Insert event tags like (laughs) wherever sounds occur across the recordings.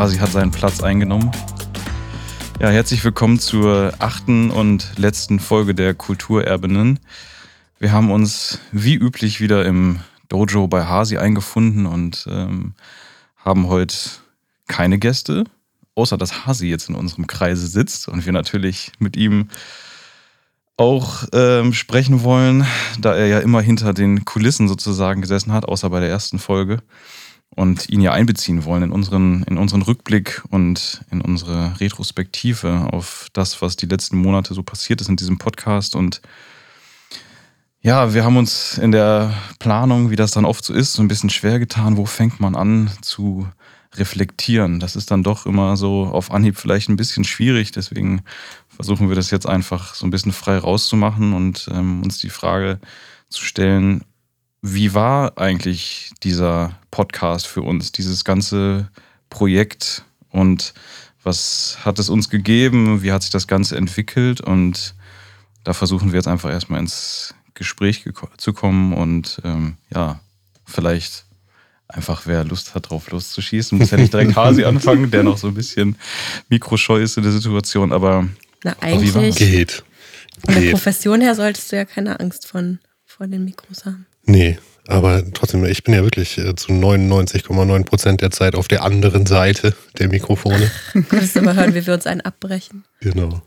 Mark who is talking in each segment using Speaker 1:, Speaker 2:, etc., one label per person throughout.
Speaker 1: Hasi hat seinen Platz eingenommen. Ja, herzlich willkommen zur achten und letzten Folge der Kulturerbinnen. Wir haben uns wie üblich wieder im Dojo bei Hasi eingefunden und ähm, haben heute keine Gäste, außer dass Hasi jetzt in unserem Kreise sitzt und wir natürlich mit ihm auch ähm, sprechen wollen, da er ja immer hinter den Kulissen sozusagen gesessen hat, außer bei der ersten Folge und ihn ja einbeziehen wollen in unseren, in unseren Rückblick und in unsere Retrospektive auf das, was die letzten Monate so passiert ist in diesem Podcast. Und ja, wir haben uns in der Planung, wie das dann oft so ist, so ein bisschen schwer getan. Wo fängt man an zu reflektieren? Das ist dann doch immer so auf Anhieb vielleicht ein bisschen schwierig. Deswegen versuchen wir das jetzt einfach so ein bisschen frei rauszumachen und ähm, uns die Frage zu stellen, wie war eigentlich dieser Podcast für uns, dieses ganze Projekt? Und was hat es uns gegeben, wie hat sich das Ganze entwickelt? Und da versuchen wir jetzt einfach erstmal ins Gespräch zu kommen und ähm, ja, vielleicht einfach, wer Lust hat, drauf loszuschießen, muss ja nicht direkt (laughs) Hasi anfangen, der noch so ein bisschen mikroscheu ist in der Situation, aber
Speaker 2: Na, eigentlich
Speaker 3: geht.
Speaker 2: Von der Profession her solltest du ja keine Angst von, vor den Mikros haben.
Speaker 3: Nee, aber trotzdem, ich bin ja wirklich äh, zu 99,9 Prozent der Zeit auf der anderen Seite der Mikrofone. (laughs)
Speaker 2: Du kannst immer hören, wie wir uns einen abbrechen.
Speaker 3: Genau.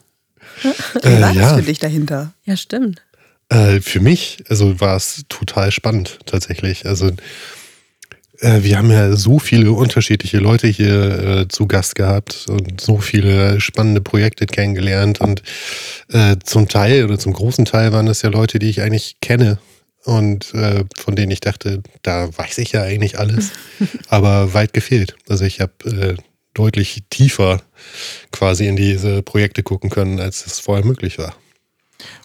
Speaker 4: äh, Was ja. für dich dahinter?
Speaker 2: Ja, stimmt.
Speaker 3: Äh, für mich, also war es total spannend tatsächlich. Also äh, wir haben ja so viele unterschiedliche Leute hier äh, zu Gast gehabt und so viele spannende Projekte kennengelernt und äh, zum Teil oder zum großen Teil waren das ja Leute, die ich eigentlich kenne und äh, von denen ich dachte, da weiß ich ja eigentlich alles, (laughs) aber weit gefehlt. Also ich habe äh, deutlich tiefer quasi in diese Projekte gucken können, als es vorher möglich war.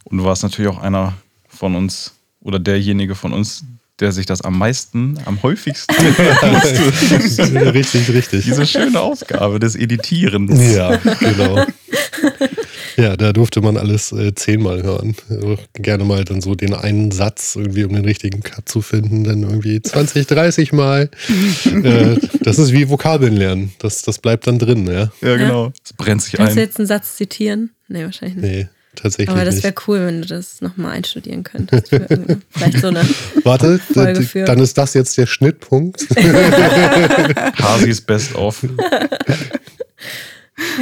Speaker 1: Und du warst natürlich auch einer von uns oder derjenige von uns, der sich das am meisten, am häufigsten (laughs)
Speaker 3: richtig, richtig.
Speaker 1: Diese schöne Aufgabe des Editierens.
Speaker 3: Ja, genau. (laughs) Ja, da durfte man alles äh, zehnmal hören. Gerne mal dann so den einen Satz, irgendwie, um den richtigen Cut zu finden, dann irgendwie 20, 30 Mal. (laughs) äh, das ist wie Vokabeln lernen. Das, das bleibt dann drin, ja.
Speaker 1: Ja, genau. Es brennt sich
Speaker 2: Kannst
Speaker 1: ein.
Speaker 2: du jetzt einen Satz zitieren? Nee, wahrscheinlich nicht.
Speaker 3: Nee. Tatsächlich
Speaker 2: Aber das wäre cool, wenn du das nochmal einstudieren könntest. (laughs) vielleicht so eine
Speaker 3: Warte, dann ist das jetzt der Schnittpunkt. (laughs)
Speaker 1: Hasis Best of.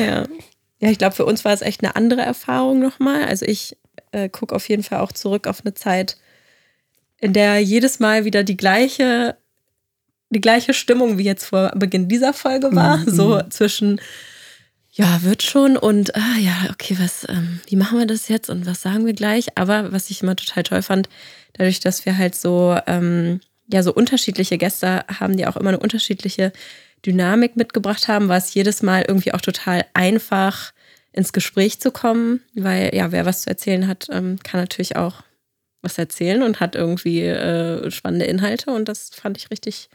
Speaker 2: ja. Ja, ich glaube, für uns war es echt eine andere Erfahrung nochmal. Also ich äh, gucke auf jeden Fall auch zurück auf eine Zeit, in der jedes Mal wieder die gleiche, die gleiche Stimmung wie jetzt vor Beginn dieser Folge war. Mhm. So zwischen ja, wird schon und ah ja, okay, was, ähm, wie machen wir das jetzt und was sagen wir gleich? Aber was ich immer total toll fand, dadurch, dass wir halt so, ähm, ja, so unterschiedliche Gäste haben, die auch immer eine unterschiedliche Dynamik mitgebracht haben, war es jedes Mal irgendwie auch total einfach, ins Gespräch zu kommen, weil ja, wer was zu erzählen hat, ähm, kann natürlich auch was erzählen und hat irgendwie äh, spannende Inhalte und das fand ich richtig,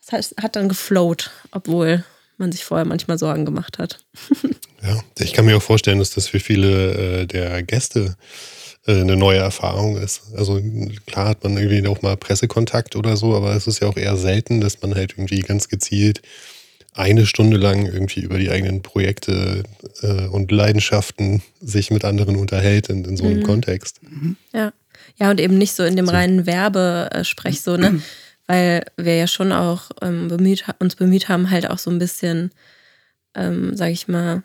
Speaker 2: das heißt, hat dann geflowt, obwohl man sich vorher manchmal Sorgen gemacht hat. (laughs)
Speaker 3: ja, ich kann mir auch vorstellen, dass das für viele äh, der Gäste eine neue Erfahrung ist. Also klar hat man irgendwie auch mal Pressekontakt oder so, aber es ist ja auch eher selten, dass man halt irgendwie ganz gezielt eine Stunde lang irgendwie über die eigenen Projekte äh, und Leidenschaften sich mit anderen unterhält in, in so einem mhm. Kontext.
Speaker 2: Ja. Ja, und eben nicht so in dem so. reinen Werbesprech so, ne? (clears throat) weil wir ja schon auch ähm, bemüht, uns bemüht haben, halt auch so ein bisschen, ähm, sag ich mal,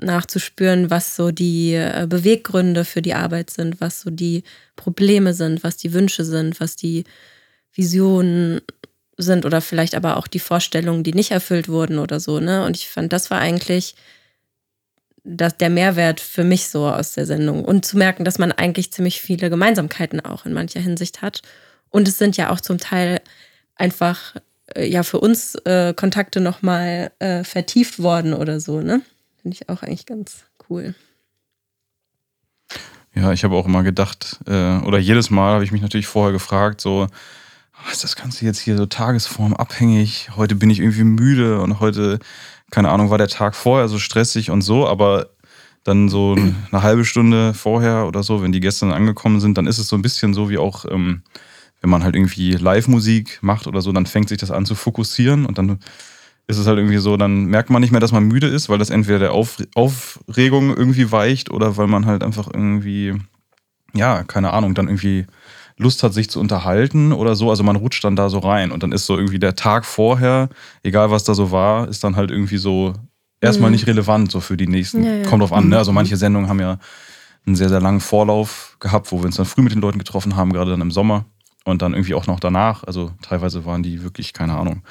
Speaker 2: nachzuspüren, was so die äh, Beweggründe für die Arbeit sind, was so die Probleme sind, was die Wünsche sind, was die Visionen sind oder vielleicht aber auch die Vorstellungen, die nicht erfüllt wurden oder so. Ne? Und ich fand, das war eigentlich das, der Mehrwert für mich so aus der Sendung. Und zu merken, dass man eigentlich ziemlich viele Gemeinsamkeiten auch in mancher Hinsicht hat und es sind ja auch zum Teil einfach äh, ja für uns äh, Kontakte nochmal äh, vertieft worden oder so, ne? Finde ich auch eigentlich ganz cool.
Speaker 1: Ja, ich habe auch immer gedacht, äh, oder jedes Mal habe ich mich natürlich vorher gefragt, so, ah, ist das Ganze jetzt hier so tagesformabhängig? Heute bin ich irgendwie müde und heute, keine Ahnung, war der Tag vorher so stressig und so, aber dann so eine halbe Stunde vorher oder so, wenn die Gäste dann angekommen sind, dann ist es so ein bisschen so wie auch ähm, wenn man halt irgendwie Live-Musik macht oder so, dann fängt sich das an zu fokussieren und dann ist es halt irgendwie so, dann merkt man nicht mehr, dass man müde ist, weil das entweder der Auf Aufregung irgendwie weicht oder weil man halt einfach irgendwie, ja, keine Ahnung, dann irgendwie Lust hat, sich zu unterhalten oder so. Also man rutscht dann da so rein und dann ist so irgendwie der Tag vorher, egal was da so war, ist dann halt irgendwie so erstmal mhm. nicht relevant so für die nächsten. Ja, ja. Kommt drauf an, ne? Also manche Sendungen haben ja einen sehr, sehr langen Vorlauf gehabt, wo wir uns dann früh mit den Leuten getroffen haben, gerade dann im Sommer. Und dann irgendwie auch noch danach. Also teilweise waren die wirklich, keine Ahnung,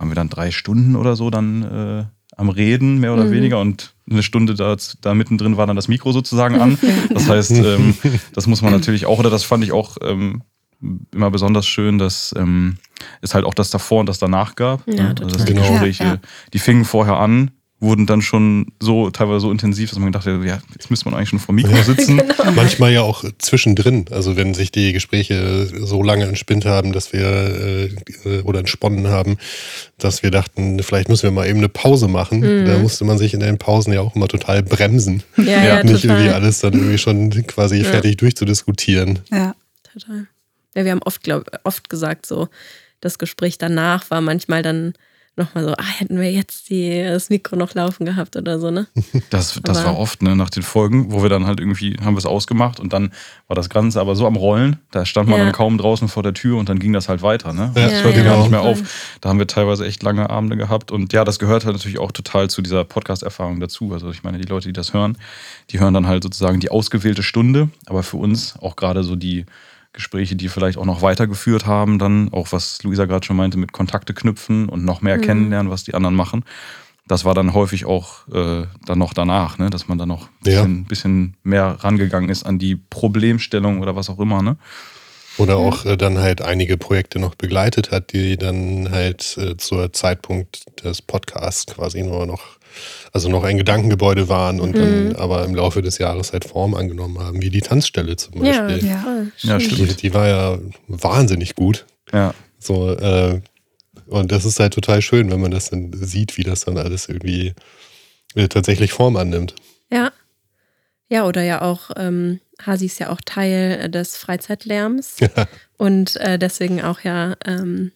Speaker 1: haben wir dann drei Stunden oder so dann äh, am Reden, mehr oder mhm. weniger. Und eine Stunde da, da mittendrin war dann das Mikro sozusagen an. (laughs) Das heißt, ähm, das muss man natürlich auch, oder das fand ich auch ähm, immer besonders schön, dass ähm, es halt auch das davor und das danach gab.
Speaker 2: Ja,
Speaker 1: ne? also das genau. Gespräche, ja, ja. die fingen vorher an wurden dann schon so teilweise so intensiv, dass man gedacht hat, ja, jetzt müsste man eigentlich schon vor Mikro (laughs) sitzen. genau.
Speaker 3: Manchmal ja auch zwischendrin, also wenn sich die Gespräche so lange entspinnt haben, dass wir äh, oder entsponnen haben, dass wir dachten, vielleicht müssen wir mal eben eine Pause machen. Mhm. Da musste man sich in den Pausen ja auch immer total bremsen.
Speaker 2: Ja, ja
Speaker 3: Nicht total. irgendwie alles dann irgendwie schon quasi ja. fertig durchzudiskutieren.
Speaker 2: Ja, total. Ja, wir haben oft, glaub, oft gesagt, so das Gespräch danach war manchmal dann nochmal so, ah, hätten wir jetzt die, das Mikro noch laufen gehabt oder so, ne? (laughs)
Speaker 1: Das, das war oft, ne, nach den Folgen, wo wir dann halt irgendwie, haben wir es ausgemacht und dann war das Ganze aber so am Rollen, da stand man ja. dann kaum draußen vor der Tür und dann ging das halt weiter, ne? Ja, das hört ja, gar nicht mehr auf. Da haben wir teilweise echt lange Abende gehabt und ja, das gehört halt natürlich auch total zu dieser Podcast-Erfahrung dazu. Also ich meine, die Leute, die das hören, die hören dann halt sozusagen die ausgewählte Stunde, aber für uns auch gerade so die Gespräche, die vielleicht auch noch weitergeführt haben, dann auch was Luisa gerade schon meinte, mit Kontakte knüpfen und noch mehr mhm. kennenlernen, was die anderen machen. Das war dann häufig auch äh, dann noch danach, ne? dass man dann noch ein bisschen, ja. bisschen, mehr rangegangen ist an die Problemstellung oder was auch immer. Ne?
Speaker 3: Oder auch äh, dann halt einige Projekte noch begleitet hat, die dann halt äh, zur Zeitpunkt des Podcasts quasi nur noch also noch ein Gedankengebäude waren und dann mhm. aber im Laufe des Jahres halt Form angenommen haben, wie die Tanzstelle zum Beispiel.
Speaker 2: Ja, ja.
Speaker 1: ja stimmt.
Speaker 3: Die, die, war ja wahnsinnig gut.
Speaker 1: Ja.
Speaker 3: So, äh, und das ist halt total schön, wenn man das dann sieht, wie das dann alles irgendwie äh, tatsächlich Form annimmt.
Speaker 2: Ja. Ja, oder ja auch, ähm, Hasi ist ja auch Teil des Freizeitlärms (laughs) ja. und äh, deswegen auch ja ähm,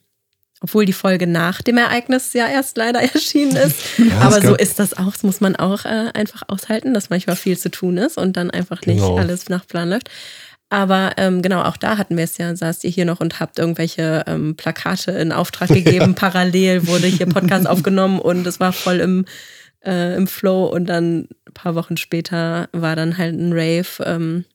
Speaker 2: obwohl die Folge nach dem Ereignis ja erst leider (laughs) erschienen ist. Ja, Aber so ist das auch, das muss man auch äh, einfach aushalten, dass manchmal viel zu tun ist und dann einfach nicht genau. alles nach Plan läuft. Aber ähm, genau, auch da hatten wir es ja, saßt ihr hier noch und habt irgendwelche ähm, Plakate in Auftrag (laughs) gegeben. Ja. Parallel wurde hier Podcast aufgenommen und es war voll im, äh, im Flow. Und dann ein paar Wochen später war dann halt ein Rave. Ähm,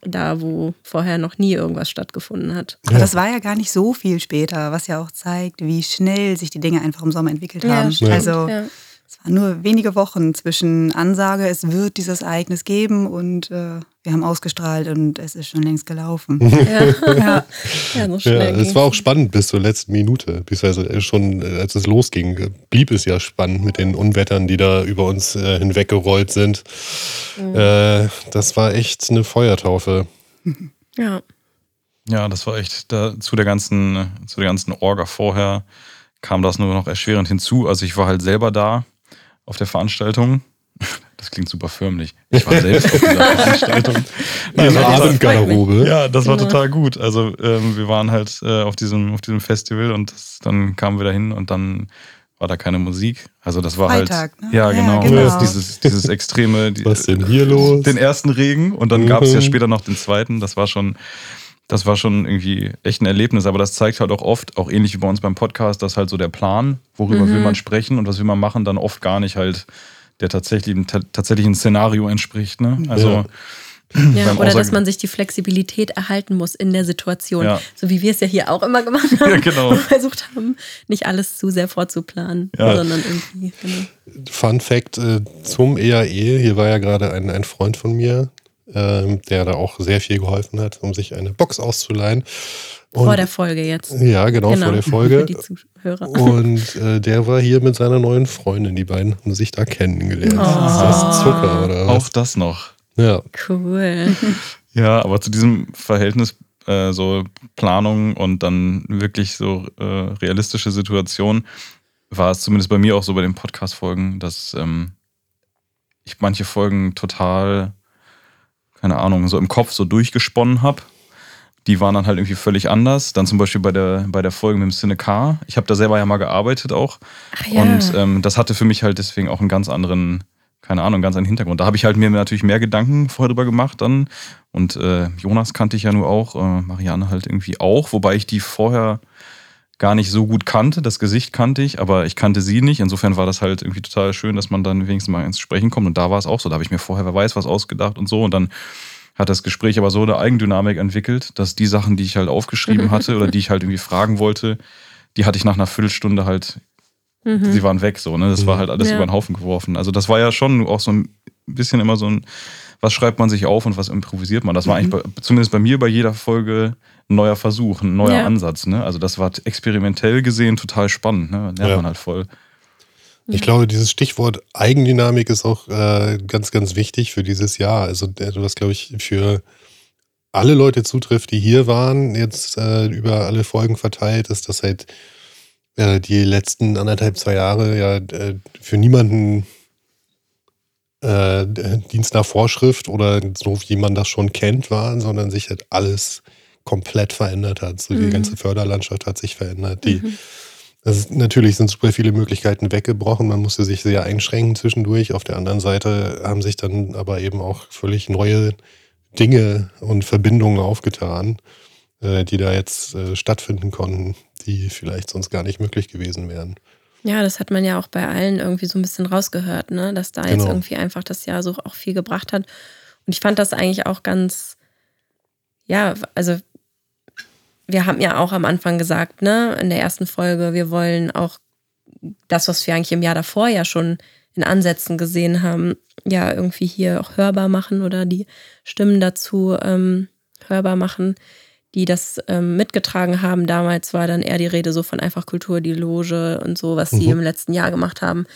Speaker 2: da, wo vorher noch nie irgendwas stattgefunden hat.
Speaker 4: Aber das war ja gar nicht so viel später, was ja auch zeigt, wie schnell sich die Dinge einfach im Sommer entwickelt haben. Ja, also ja. Es waren nur wenige Wochen zwischen Ansage, es wird dieses Ereignis geben und äh, wir haben ausgestrahlt und es ist schon längst gelaufen. (laughs)
Speaker 2: ja, ja. ja, so
Speaker 3: ja es war auch spannend bis zur letzten Minute, beziehungsweise schon äh, als es losging, blieb es ja spannend mit den Unwettern, die da über uns äh, hinweggerollt sind. Mhm. Äh, das war echt eine Feuertaufe. (laughs)
Speaker 2: Ja.
Speaker 1: Ja, das war echt da, zu der ganzen, zu der ganzen Orga vorher kam das nur noch erschwerend hinzu. Also ich war halt selber da auf der Veranstaltung (laughs) das klingt super förmlich. Ich war selbst auf dieser (laughs) Veranstaltung.
Speaker 3: Nein, Abendgarderobe.
Speaker 1: Ja, das war total gut. Also ähm, wir waren halt äh, auf, diesem, auf diesem Festival und das, dann kamen wir dahin und dann war da keine Musik. Also das war halt
Speaker 4: Freitag,
Speaker 1: halt. Ne? Ja, genau. Ja, genau. Dieses, dieses extreme.
Speaker 3: Was denn hier los?
Speaker 1: Den ersten Regen und dann mhm. gab es ja später noch den zweiten. Das war schon. Das war schon irgendwie echt ein Erlebnis, aber das zeigt halt auch oft, auch ähnlich wie bei uns beim Podcast, dass halt so der Plan, worüber mhm. will man sprechen und was will man machen, dann oft gar nicht halt der tatsächlichen, tatsächlichen Szenario entspricht. Ne? Also ja.
Speaker 2: Ja, oder dass man sich die Flexibilität erhalten muss in der Situation. Ja. So wie wir es ja hier auch immer gemacht (laughs) haben. Ja,
Speaker 1: genau. Und
Speaker 2: versucht haben, nicht alles zu sehr vorzuplanen, ja. sondern irgendwie.
Speaker 3: Genau. Fun Fact äh, zum EAE: e, Hier war ja gerade ein, ein Freund von mir, äh, der da auch sehr viel geholfen hat, um sich eine Box auszuleihen.
Speaker 2: Und, vor der Folge jetzt.
Speaker 3: Ja, genau, genau vor der (laughs) Folge. Für die Zuhörer. Und äh, der war hier mit seiner neuen Freundin. Die beiden haben sich da kennengelernt. Oh. Ist das Zucker oder
Speaker 1: was? Auch das noch.
Speaker 3: Ja.
Speaker 2: Cool. (laughs)
Speaker 1: ja, aber zu diesem Verhältnis äh, so Planung und dann wirklich so äh, realistische Situationen war es zumindest bei mir auch so bei den Podcast-Folgen, dass ähm, ich manche Folgen total, keine Ahnung, so im Kopf so durchgesponnen habe die waren dann halt irgendwie völlig anders. Dann zum Beispiel bei der, bei der Folge mit dem Cinecar. Ich habe da selber ja mal gearbeitet auch. Ach, ja. Und ähm, das hatte für mich halt deswegen auch einen ganz anderen, keine Ahnung, ganz anderen Hintergrund. Da habe ich halt mir natürlich mehr Gedanken vorher drüber gemacht dann. Und äh, Jonas kannte ich ja nur auch, äh, Marianne halt irgendwie auch, wobei ich die vorher gar nicht so gut kannte. Das Gesicht kannte ich, aber ich kannte sie nicht. Insofern war das halt irgendwie total schön, dass man dann wenigstens mal ins Sprechen kommt. Und da war es auch so. Da habe ich mir vorher, wer weiß, was ausgedacht und so. Und dann hat das Gespräch aber so eine Eigendynamik entwickelt, dass die Sachen, die ich halt aufgeschrieben (laughs) hatte oder die ich halt irgendwie fragen wollte, die hatte ich nach einer Viertelstunde halt, mhm. sie waren weg so, ne? Das war mhm. halt alles ja. über den Haufen geworfen. Also das war ja schon auch so ein bisschen immer so ein, was schreibt man sich auf und was improvisiert man. Das war mhm. eigentlich bei, zumindest bei mir bei jeder Folge ein neuer Versuch, ein neuer ja. Ansatz. Ne? Also das war experimentell gesehen total spannend. Ne? Lernt ja. man halt voll.
Speaker 3: Ich glaube, dieses Stichwort Eigendynamik ist auch äh, ganz, ganz wichtig für dieses Jahr. Also, was, glaube ich, für alle Leute zutrifft, die hier waren, jetzt äh, über alle Folgen verteilt, ist, dass halt äh, die letzten anderthalb, zwei Jahre ja äh, für niemanden äh, Dienst nach Vorschrift oder so, wie man das schon kennt, waren, sondern sich halt alles komplett verändert hat. So, mhm. Die ganze Förderlandschaft hat sich verändert. Die mhm ist, natürlich sind super viele Möglichkeiten weggebrochen. Man musste sich sehr einschränken zwischendurch. Auf der anderen Seite haben sich dann aber eben auch völlig neue Dinge und Verbindungen aufgetan, äh, die da jetzt äh, stattfinden konnten, die vielleicht sonst gar nicht möglich gewesen wären.
Speaker 2: Ja, das hat man ja auch bei allen irgendwie so ein bisschen rausgehört, ne? dass da genau. jetzt irgendwie einfach das Jahr so auch viel gebracht hat. Und ich fand das eigentlich auch ganz, ja, also wir haben ja auch am Anfang gesagt, ne, in der ersten Folge, wir wollen auch das, was wir eigentlich im Jahr davor ja schon in Ansätzen gesehen haben, ja irgendwie hier auch hörbar machen oder die Stimmen dazu ähm, hörbar machen, die das ähm, mitgetragen haben. Damals war dann eher die Rede so von einfach Kultur, die Loge und so, was sie mhm. im letzten Jahr gemacht haben.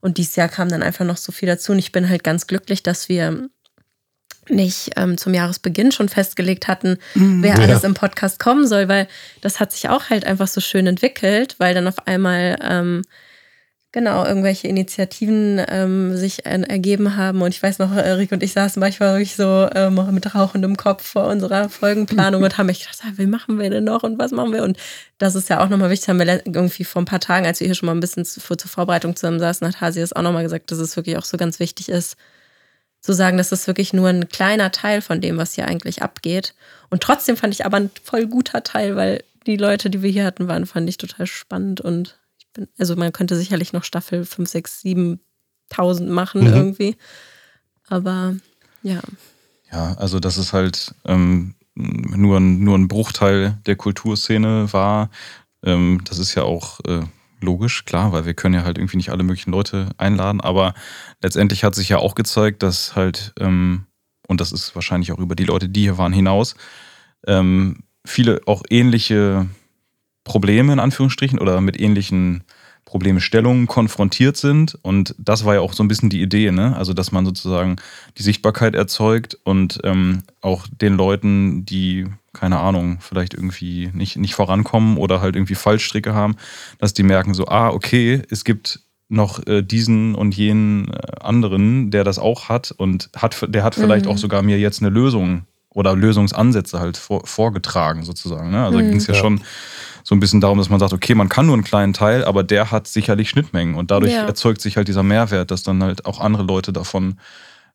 Speaker 2: Und dieses Jahr kam dann einfach noch so viel dazu. Und ich bin halt ganz glücklich, dass wir nicht ähm, zum Jahresbeginn schon festgelegt hatten, mhm. wer alles ja. im Podcast kommen soll, weil das hat sich auch halt einfach so schön entwickelt, weil dann auf einmal ähm, genau irgendwelche Initiativen ähm, sich ergeben haben. Und ich weiß noch, Rick und ich saßen manchmal wirklich so ähm, mit rauchendem Kopf vor unserer Folgenplanung (laughs) und haben mich gedacht, ah, wie machen wir denn noch und was machen wir? Und das ist ja auch nochmal wichtig, haben wir irgendwie vor ein paar Tagen, als wir hier schon mal ein bisschen zur, zur Vorbereitung zusammen saßen, hat Hasi das auch nochmal gesagt, dass es wirklich auch so ganz wichtig ist, zu sagen, das ist wirklich nur ein kleiner Teil von dem, was hier eigentlich abgeht. Und trotzdem fand ich aber ein voll guter Teil, weil die Leute, die wir hier hatten, waren, fand ich total spannend und bin, also man könnte sicherlich noch Staffel 5, 6, 7.000 machen mhm. irgendwie. Aber ja.
Speaker 1: Ja, also das ist halt ähm, nur, ein, nur ein Bruchteil der Kulturszene war. Ähm, das ist ja auch äh, logisch, klar, weil wir können ja halt irgendwie nicht alle möglichen Leute einladen, aber letztendlich hat sich ja auch gezeigt, dass halt, ähm, und das ist wahrscheinlich auch über die Leute, die hier waren, hinaus, ähm, viele auch ähnliche Probleme in Anführungsstrichen oder mit ähnlichen Problemstellungen konfrontiert sind. Und das war ja auch so ein bisschen die Idee, ne? Also, dass man sozusagen die Sichtbarkeit erzeugt und ähm, auch den Leuten, die keine Ahnung, vielleicht irgendwie nicht, nicht vorankommen oder halt irgendwie Fallstricke haben, dass die merken so, ah, okay, es gibt noch äh, diesen und jenen äh, anderen, der das auch hat und hat, der hat vielleicht mhm. auch sogar mir jetzt eine Lösung oder Lösungsansätze halt vor, vorgetragen sozusagen. Ne? Also mhm. ging es ja, ja, schon so ein bisschen darum, dass man sagt, okay, man kann nur einen kleinen Teil, aber der hat sicherlich Schnittmengen und dadurch ja. erzeugt sich halt dieser Mehrwert, dass dann halt auch andere Leute davon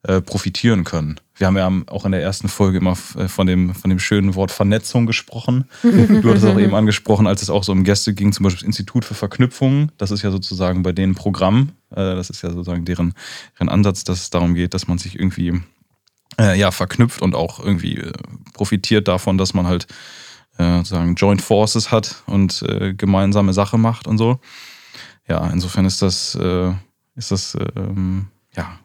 Speaker 1: äh, profitieren können. Wir haben ja auch in der ersten Folge immer äh, von dem, von dem schönen Wort Vernetzung gesprochen. du hattest auch eben angesprochen, als es auch so um Gäste ging, zum Beispiel das Institut für Verknüpfung. Das ist ja sozusagen bei denen Programm. Äh, das ist ja sozusagen deren, deren Ansatz, dass es darum geht, dass man sich irgendwie äh, ja, verknüpft und auch irgendwie profitiert davon, dass man halt äh, sozusagen Joint Forces hat und äh, gemeinsame Sache macht und so. Ja, insofern ist das, äh, ist das ähm, ja,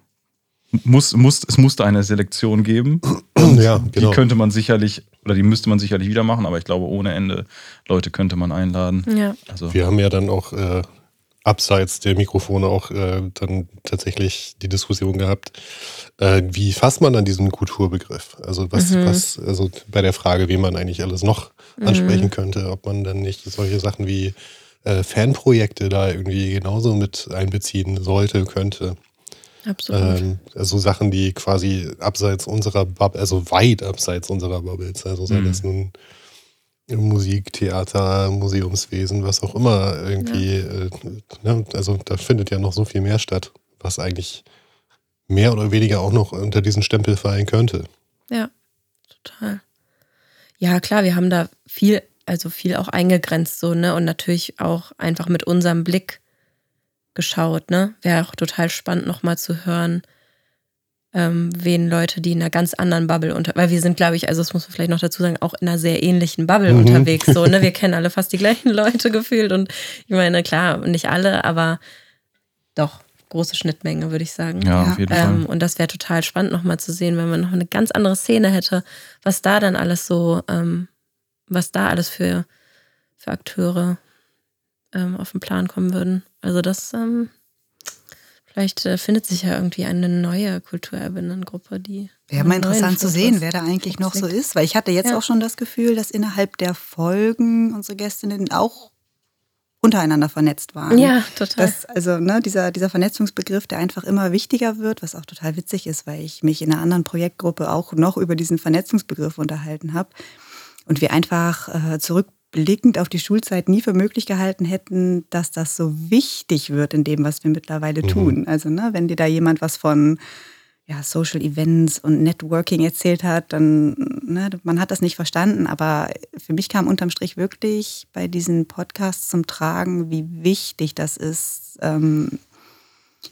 Speaker 1: muss, muss, es musste eine Selektion geben. (clears throat) ja, genau. Die könnte man sicherlich, oder die müsste man sicherlich wieder machen, aber ich glaube, ohne Ende Leute könnte man einladen.
Speaker 3: Ja. Also. Wir haben ja dann auch äh, abseits der Mikrofone auch äh, dann tatsächlich die Diskussion gehabt, äh, wie fasst man an diesen Kulturbegriff? Also was, mhm. was, also bei der Frage, wie man eigentlich alles noch. Ansprechen mhm. könnte, ob man dann nicht solche Sachen wie äh, Fanprojekte da irgendwie genauso mit einbeziehen sollte, könnte.
Speaker 2: Absolut. Ähm,
Speaker 3: also Sachen, die quasi abseits unserer Bubble, also weit abseits unserer Bubbles, also sei mhm. das nun Musik, Theater, Museumswesen, was auch immer irgendwie, ja. äh, ne? also da findet ja noch so viel mehr statt, was eigentlich mehr oder weniger auch noch unter diesen Stempel fallen könnte.
Speaker 2: Ja, total. Ja, klar, wir haben da viel, also viel auch eingegrenzt so, ne? Und natürlich auch einfach mit unserem Blick geschaut, ne? Wäre auch total spannend, nochmal zu hören, ähm, wen Leute, die in einer ganz anderen Bubble unter, weil wir sind, glaube ich, also das muss man vielleicht noch dazu sagen, auch in einer sehr ähnlichen Bubble mhm. unterwegs. So, ne? Wir (laughs) kennen alle fast die gleichen Leute gefühlt und ich meine, klar, nicht alle, aber doch große Schnittmenge, würde ich sagen.
Speaker 1: Ja, auf jeden ähm,
Speaker 2: Fall. Und das wäre total spannend, nochmal zu sehen, wenn man noch eine ganz andere Szene hätte, was da dann alles so, ähm, was da alles für, für Akteure ähm, auf den Plan kommen würden. Also das, ähm, vielleicht äh, findet sich ja irgendwie eine neue Kulturerbinnengruppe, die.
Speaker 4: Wäre mal interessant zu sehen, wer da eigentlich noch so ist, weil ich hatte jetzt ja. auch schon das Gefühl, dass innerhalb der Folgen unsere Gästinnen auch untereinander vernetzt waren.
Speaker 2: Ja, total.
Speaker 4: Das, also ne, dieser, dieser Vernetzungsbegriff, der einfach immer wichtiger wird, was auch total witzig ist, weil ich mich in einer anderen Projektgruppe auch noch über diesen Vernetzungsbegriff unterhalten habe. Und wir einfach äh, zurückblickend auf die Schulzeit nie für möglich gehalten hätten, dass das so wichtig wird in dem, was wir mittlerweile mhm. tun. Also ne, wenn dir da jemand was von ja, Social Events und Networking erzählt hat, dann, ne, man hat das nicht verstanden, aber für mich kam unterm Strich wirklich bei diesen Podcasts zum Tragen, wie wichtig das ist, ähm,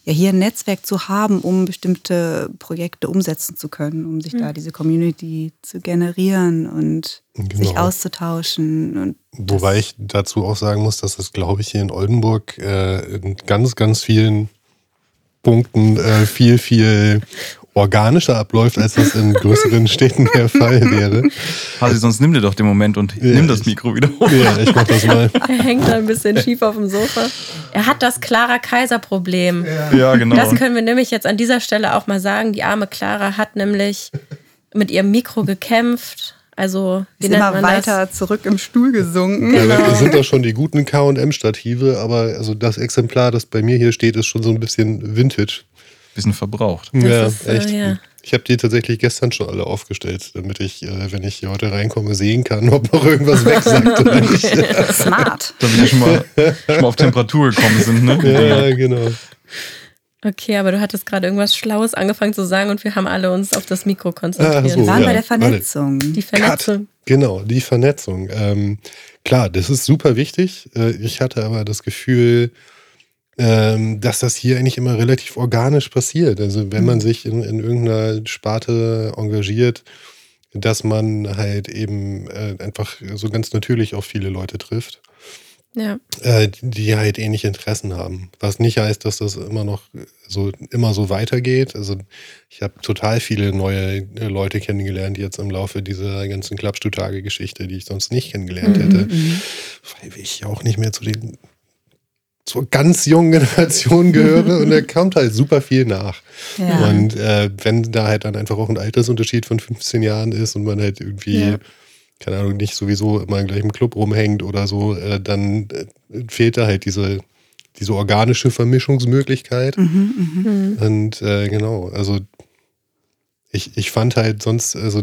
Speaker 4: ja, hier ein Netzwerk zu haben, um bestimmte Projekte umsetzen zu können, um sich mhm. da diese Community zu generieren und genau. sich auszutauschen. Und
Speaker 3: Wobei ich dazu auch sagen muss, dass das, glaube ich, hier in Oldenburg äh, in ganz, ganz vielen Punkten äh, viel, viel organischer abläuft, als das in größeren Städten der Fall wäre.
Speaker 1: Hasi, sonst nimm dir doch den Moment und ja, nimm das Mikro wieder hoch.
Speaker 3: Ja, ich mach das mal.
Speaker 2: Er hängt da ein bisschen schief auf dem Sofa. Er hat das Clara Kaiser Problem.
Speaker 1: Ja. ja, genau.
Speaker 2: Das können wir nämlich jetzt an dieser Stelle auch mal sagen. Die arme Clara hat nämlich mit ihrem Mikro gekämpft also
Speaker 4: ist immer weiter das? zurück im Stuhl gesunken.
Speaker 3: Genau. Ja, sind doch schon die guten KM-Stative, aber also das Exemplar, das bei mir hier steht, ist schon so ein bisschen Vintage.
Speaker 1: Bisschen verbraucht.
Speaker 3: Das ja, ist, echt. Äh, ja. Ich habe die tatsächlich gestern schon alle aufgestellt, damit ich, äh, wenn ich hier heute reinkomme, sehen kann, ob noch irgendwas (laughs) wegsackt oder nicht.
Speaker 4: Smart.
Speaker 1: Damit die schon mal, (laughs) schon mal auf Temperatur gekommen sind, ne?
Speaker 3: Ja, genau.
Speaker 2: Okay, aber du hattest gerade irgendwas Schlaues angefangen zu sagen und wir haben alle uns auf das Mikro konzentriert.
Speaker 4: So, wir waren ja. bei der Vernetzung.
Speaker 2: Die Vernetzung. Cut.
Speaker 3: Genau, die Vernetzung. Ähm, klar, das ist super wichtig. Äh, ich hatte aber das Gefühl, ähm, dass das hier eigentlich immer relativ organisch passiert. Also wenn man mhm. sich in, in irgendeiner Sparte engagiert, dass man halt eben äh, einfach so ganz natürlich auf viele Leute trifft
Speaker 2: ja.
Speaker 3: äh, die halt ähnliche Interessen haben. Was nicht heißt, dass das immer noch so immer so weitergeht. Also ich habe total viele neue äh, Leute kennengelernt jetzt im Laufe dieser ganzen Klappstuhltage-Geschichte, die ich sonst nicht kennengelernt mhm, hätte, mhm. weil ich auch nicht mehr zu den zur ganz jungen Generation gehöre (laughs) und da kommt halt super viel nach. Ja. Und äh, wenn da halt dann einfach auch ein Altersunterschied von 15 Jahren ist und man halt irgendwie ja keine Ahnung, nicht sowieso immer im gleichen Club rumhängt oder so, äh, dann äh, fehlt da halt diese, diese organische Vermischungsmöglichkeit. Mhm, mh. Mhm. Und äh, genau, also ich, ich fand halt sonst, also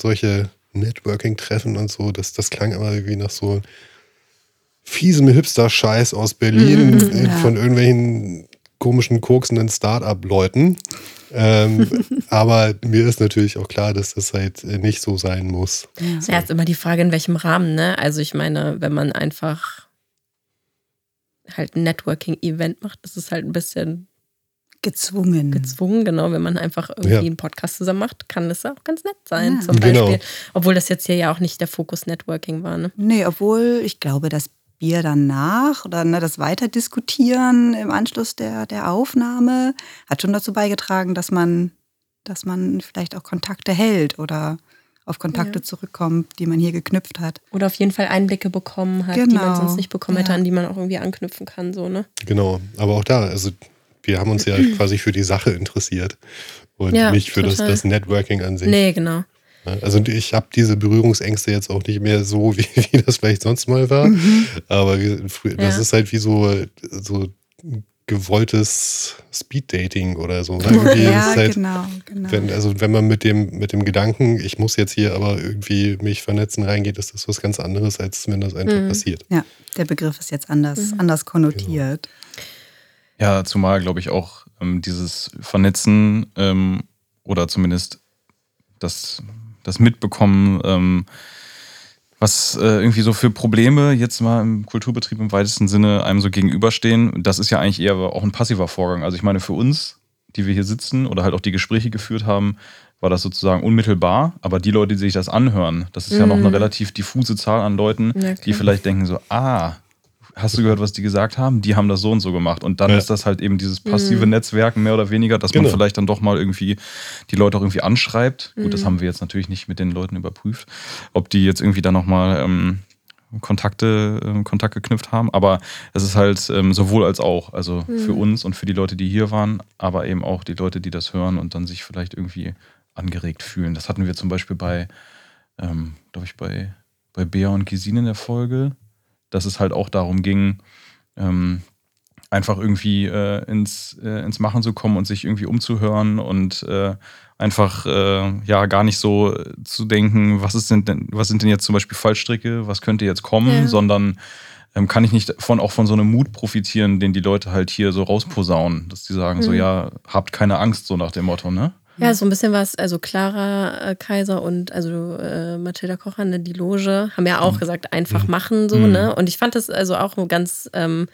Speaker 3: solche Networking-Treffen und so, das, das klang immer irgendwie nach so fiesem Hipster-Scheiß aus Berlin mhm, ja. von irgendwelchen komischen, koksenden Start-up-Leuten. Ähm, (laughs) aber mir ist natürlich auch klar, dass das halt nicht so sein muss.
Speaker 2: Ja, so. ja ist immer die Frage, in welchem Rahmen, ne? Also ich meine, wenn man einfach halt ein Networking-Event macht, ist es halt ein bisschen
Speaker 4: gezwungen.
Speaker 2: Gezwungen, genau. Wenn man einfach irgendwie ja. einen Podcast zusammen macht, kann das auch ganz nett sein, ja. zum Beispiel. Genau. Obwohl das jetzt hier ja auch nicht der Fokus Networking war. Ne?
Speaker 4: Nee, obwohl ich glaube, dass Bier danach oder ne, das Weiterdiskutieren im Anschluss der, der Aufnahme hat schon dazu beigetragen, dass man, dass man vielleicht auch Kontakte hält oder auf Kontakte ja. zurückkommt, die man hier geknüpft hat.
Speaker 2: Oder auf jeden Fall Einblicke bekommen hat, genau. die man genau. sonst nicht bekommen hätte, ja. an die man auch irgendwie anknüpfen kann. So, ne?
Speaker 3: Genau, aber auch da, also wir haben uns ja (clears throat) quasi für die Sache interessiert und ja, nicht für das, das Networking an sich.
Speaker 2: Nee, genau.
Speaker 3: Also ich habe diese Berührungsängste jetzt auch nicht mehr so, (laughs) wie, wie das vielleicht sonst mal war. Mhm. Aber das ja. ist halt wie so, so gewolltes Speed-Dating oder so. Ne?
Speaker 4: ja, halt, genau,
Speaker 3: genau. Wenn, also wenn man mit dem, mit dem Gedanken, ich muss jetzt hier aber irgendwie mich vernetzen reingeht, ist das was ganz anderes, als wenn das einfach mhm. passiert.
Speaker 4: Ja, der Begriff ist jetzt anders, mhm. anders konnotiert.
Speaker 1: Genau. Ja, zumal, glaube ich, auch ähm, dieses Vernetzen ähm, oder zumindest das, das Mitbekommen, ähm, was äh, irgendwie so für Probleme jetzt mal im Kulturbetrieb im weitesten Sinne einem so gegenüberstehen, das ist ja eigentlich eher auch ein passiver Vorgang. Also ich meine, für uns, die wir hier sitzen oder halt auch die Gespräche geführt haben, war das sozusagen unmittelbar. Aber die Leute, die sich das anhören, das ist mhm. ja noch eine mhm. relativ diffuse Zahl an Leuten, ja, die vielleicht denken so, ah, hast du gehört, was die gesagt haben? Die haben das so und so gemacht. Und dann ja. ist das halt eben dieses passive mhm. Netzwerken mehr oder weniger, dass genau. man vielleicht dann doch mal irgendwie die Leute auch irgendwie anschreibt. Mhm. Gut, das mhm. haben wir jetzt natürlich nicht mit den Leuten überprüft, ob die jetzt irgendwie da nochmal ähm, Kontakte, äh, Kontakt geknüpft haben. Aber es ist halt ähm, sowohl als auch. Also mhm. für uns und für die Leute, die hier waren, aber eben auch die Leute, die das hören und dann sich vielleicht irgendwie angeregt fühlen. Das hatten wir zum Beispiel bei, ähm, glaube ich, bei, bei Bea und Gesine in der Folge dass es halt auch darum ging, ähm, einfach irgendwie äh, ins, äh, ins Machen zu kommen und sich irgendwie umzuhören und äh, einfach äh, ja gar nicht so zu denken, was ist denn, was sind denn jetzt zum Beispiel Fallstricke, was könnte jetzt kommen, ja. sondern ähm, kann ich nicht von auch von so einem Mut profitieren, den die Leute halt hier so rausposaunen, dass die sagen mhm. so ja habt keine Angst so nach dem Motto, ne?
Speaker 2: Ja, so ein bisschen was, also Clara äh, Kaiser und also äh, Mathilda Kocher, ne, die Loge, haben ja auch mhm. gesagt, einfach mhm. machen so, mhm. ne? Und ich fand das also auch ganz, ähm,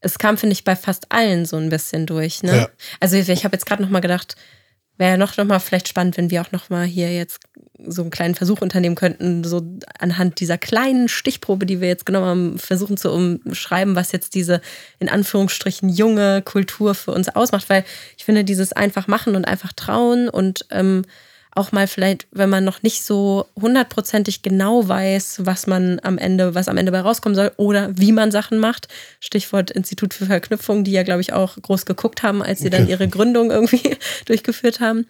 Speaker 2: es kam, finde ich, bei fast allen so ein bisschen durch, ne? Ja. Also ich, ich habe jetzt gerade nochmal gedacht, wäre ja noch, noch mal vielleicht spannend, wenn wir auch noch mal hier jetzt so einen kleinen Versuch unternehmen könnten, so anhand dieser kleinen Stichprobe, die wir jetzt genommen haben, versuchen zu umschreiben, was jetzt diese in Anführungsstrichen junge Kultur für uns ausmacht. Weil ich finde, dieses einfach machen und einfach trauen und ähm, auch mal vielleicht, wenn man noch nicht so hundertprozentig genau weiß, was man am Ende, was am Ende bei rauskommen soll oder wie man Sachen macht. Stichwort Institut für Verknüpfung, die ja, glaube ich, auch groß geguckt haben, als sie dann ihre Gründung irgendwie (laughs) durchgeführt haben.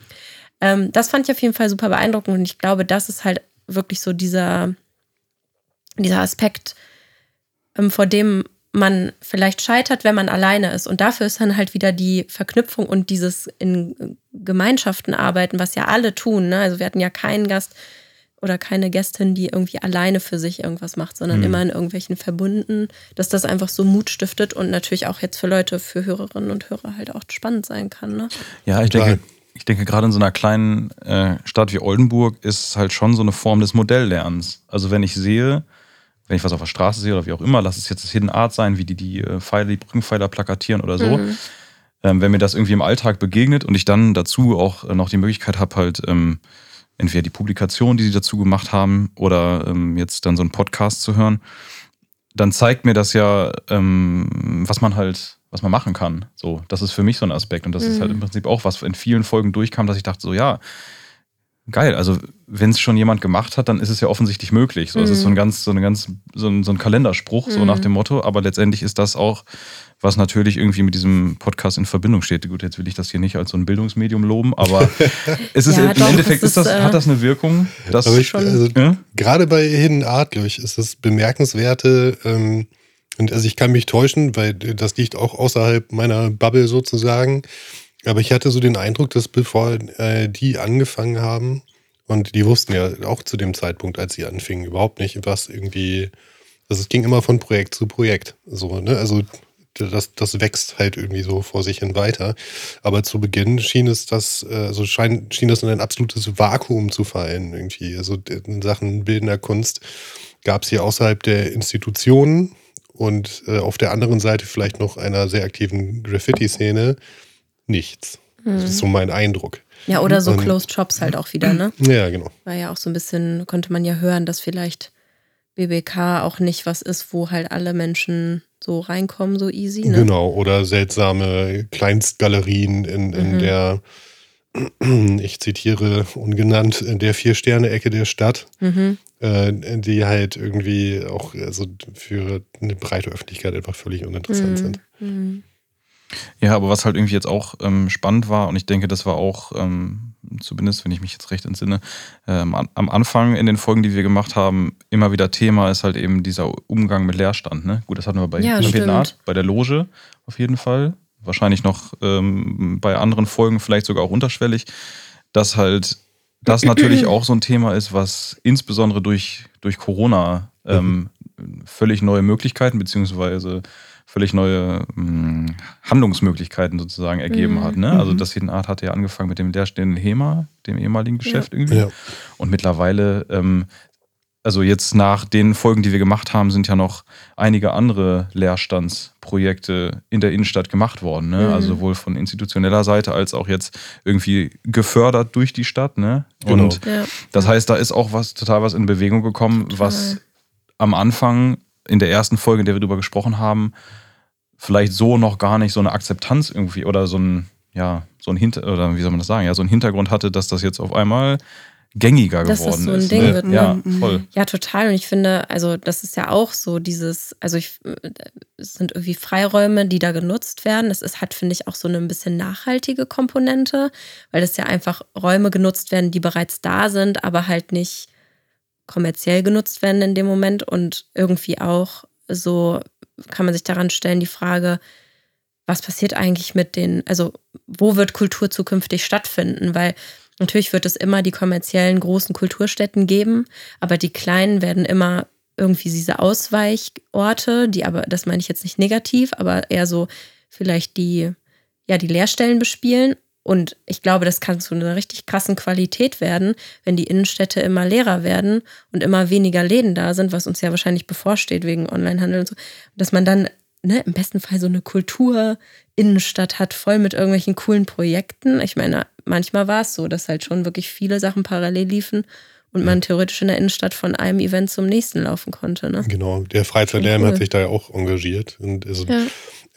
Speaker 2: Ähm, das fand ich auf jeden Fall super beeindruckend und ich glaube, das ist halt wirklich so dieser, dieser Aspekt, ähm, vor dem man vielleicht scheitert, wenn man alleine ist. Und dafür ist dann halt wieder die Verknüpfung und dieses in Gemeinschaften arbeiten, was ja alle tun. Ne? Also wir hatten ja keinen Gast oder keine Gästin, die irgendwie alleine für sich irgendwas macht, sondern mhm. immer in irgendwelchen Verbunden, dass das einfach so Mut stiftet und natürlich auch jetzt für Leute, für Hörerinnen und Hörer halt auch spannend sein kann. Ne?
Speaker 1: Ja, ich denke, ich denke, gerade in so einer kleinen äh, Stadt wie Oldenburg ist es halt schon so eine Form des Modelllernens. Also wenn ich sehe, wenn ich was auf der Straße sehe oder wie auch immer, lass es jetzt das Hidden Art sein, wie die die äh, Pfeile, die Brückenpfeiler plakatieren oder so. Mhm. Ähm, wenn mir das irgendwie im Alltag begegnet und ich dann dazu auch äh, noch die Möglichkeit habe, halt ähm, entweder die Publikation, die sie dazu gemacht haben, oder ähm, jetzt dann so einen Podcast zu hören, dann zeigt mir das ja, ähm, was man halt, was man machen kann. So, das ist für mich so ein Aspekt. Und das mhm. ist halt mhm. im Prinzip auch, was in vielen Folgen durchkam, dass ich dachte, so ja, geil. Also wenn es schon jemand gemacht hat, dann ist es ja offensichtlich möglich. So, mhm. es ist so ein mhm. ganz, so eine ganz, so ein, so ein Kalenderspruch, mhm. so nach dem Motto. Aber letztendlich ist das auch, was natürlich irgendwie mit diesem Podcast in Verbindung steht. Gut, jetzt will ich das hier nicht als so ein Bildungsmedium loben, aber (laughs) es ist ja, im doch, Endeffekt ist, ist das, äh, hat das eine Wirkung. Das
Speaker 3: ich, also, ja? Gerade bei Hidden Art, glaube ich, ist das bemerkenswerte. Ähm, und also ich kann mich täuschen, weil das liegt auch außerhalb meiner Bubble sozusagen. Aber ich hatte so den Eindruck, dass bevor äh, die angefangen haben, und die wussten ja auch zu dem Zeitpunkt, als sie anfingen, überhaupt nicht, was irgendwie, also es ging immer von Projekt zu Projekt. So, ne? Also das, das wächst halt irgendwie so vor sich hin weiter. Aber zu Beginn schien es das, also schein, schien das in ein absolutes Vakuum zu fallen, irgendwie. Also in Sachen bildender Kunst gab es hier außerhalb der Institutionen und äh, auf der anderen Seite vielleicht noch einer sehr aktiven Graffiti-Szene nichts. Mhm. Das ist so mein Eindruck.
Speaker 2: Ja, oder so Closed Shops halt auch wieder, ne? (clears throat)
Speaker 3: Ja, genau.
Speaker 2: War ja auch so ein bisschen, konnte man ja hören, dass vielleicht BBK auch nicht was ist, wo halt alle Menschen so reinkommen, so easy. Ne?
Speaker 3: Genau, oder seltsame Kleinstgalerien in, in mhm. der, (clears throat) ich zitiere ungenannt, in der Vier-Sterne-Ecke der Stadt, mhm. äh, die halt irgendwie auch also für eine breite Öffentlichkeit einfach völlig uninteressant mhm. sind.
Speaker 1: Ja, aber was halt irgendwie jetzt auch ähm, spannend war, und ich denke, das war auch, ähm, zumindest wenn ich mich jetzt recht entsinne, ähm, am Anfang in den Folgen, die wir gemacht haben, immer wieder Thema ist halt eben dieser Umgang mit Leerstand. Ne? Gut, das hatten wir bei
Speaker 2: ja,
Speaker 1: bei der Loge auf jeden Fall. wahrscheinlich noch ähm, bei anderen Folgen vielleicht sogar auch unterschwellig, dass halt das natürlich (clears throat) auch so ein Thema ist, was insbesondere durch, durch Corona ähm, völlig neue Möglichkeiten beziehungsweise völlig neue mh, hm, Handlungsmöglichkeiten sozusagen ergeben mhm. hat. Ne? Also mhm. das Art hatte ja angefangen mit dem leerstehenden HEMA, dem ehemaligen Geschäft ja. irgendwie. Ja. Und mittlerweile, ähm, also jetzt nach den Folgen, die wir gemacht haben, sind ja noch einige andere Leerstandsprojekte in der Innenstadt gemacht worden. Ne? Mhm. Also sowohl von institutioneller Seite als auch jetzt irgendwie gefördert durch die Stadt. Ne? Genau. Und ja. das heißt, da ist auch was total was in Bewegung gekommen, total. was am Anfang in der ersten Folge, in der wir darüber gesprochen haben, vielleicht so noch gar nicht so eine Akzeptanz irgendwie oder so ein, ja, so ein Hinter, oder wie soll man das sagen, ja, so ein Hintergrund hatte, dass das jetzt auf einmal gängiger
Speaker 2: dass
Speaker 1: geworden
Speaker 2: das so ein
Speaker 1: ist.
Speaker 2: Ding
Speaker 1: ne?
Speaker 2: wird, ne?
Speaker 1: Ja, voll.
Speaker 2: Ja, total. Und ich finde, also das ist ja auch so dieses, also ich, es sind irgendwie Freiräume, die da genutzt werden. Es ist, hat, finde ich, auch so eine ein bisschen nachhaltige Komponente, weil das ja einfach Räume genutzt werden, die bereits da sind, aber halt nicht kommerziell genutzt werden in dem Moment und irgendwie auch so kann man sich daran stellen, die Frage, was passiert eigentlich mit den, also wo wird Kultur zukünftig stattfinden? Weil natürlich wird es immer die kommerziellen großen Kulturstätten geben, aber die kleinen werden immer irgendwie diese Ausweichorte, die aber, das meine ich jetzt nicht negativ, aber eher so vielleicht die, ja, die Leerstellen bespielen und ich glaube, das kann zu einer richtig krassen Qualität werden, wenn die Innenstädte immer leerer werden und immer weniger Läden da sind, was uns ja wahrscheinlich bevorsteht wegen Onlinehandel und so. Dass man dann ne, im besten Fall so eine Kultur-Innenstadt hat, voll mit irgendwelchen coolen Projekten. Ich meine, manchmal war es so, dass halt schon wirklich viele Sachen parallel liefen und man theoretisch in der Innenstadt von einem Event zum nächsten laufen konnte. Ne?
Speaker 3: Genau, der Freizeitlärm cool. hat sich da ja auch engagiert. Und also ja.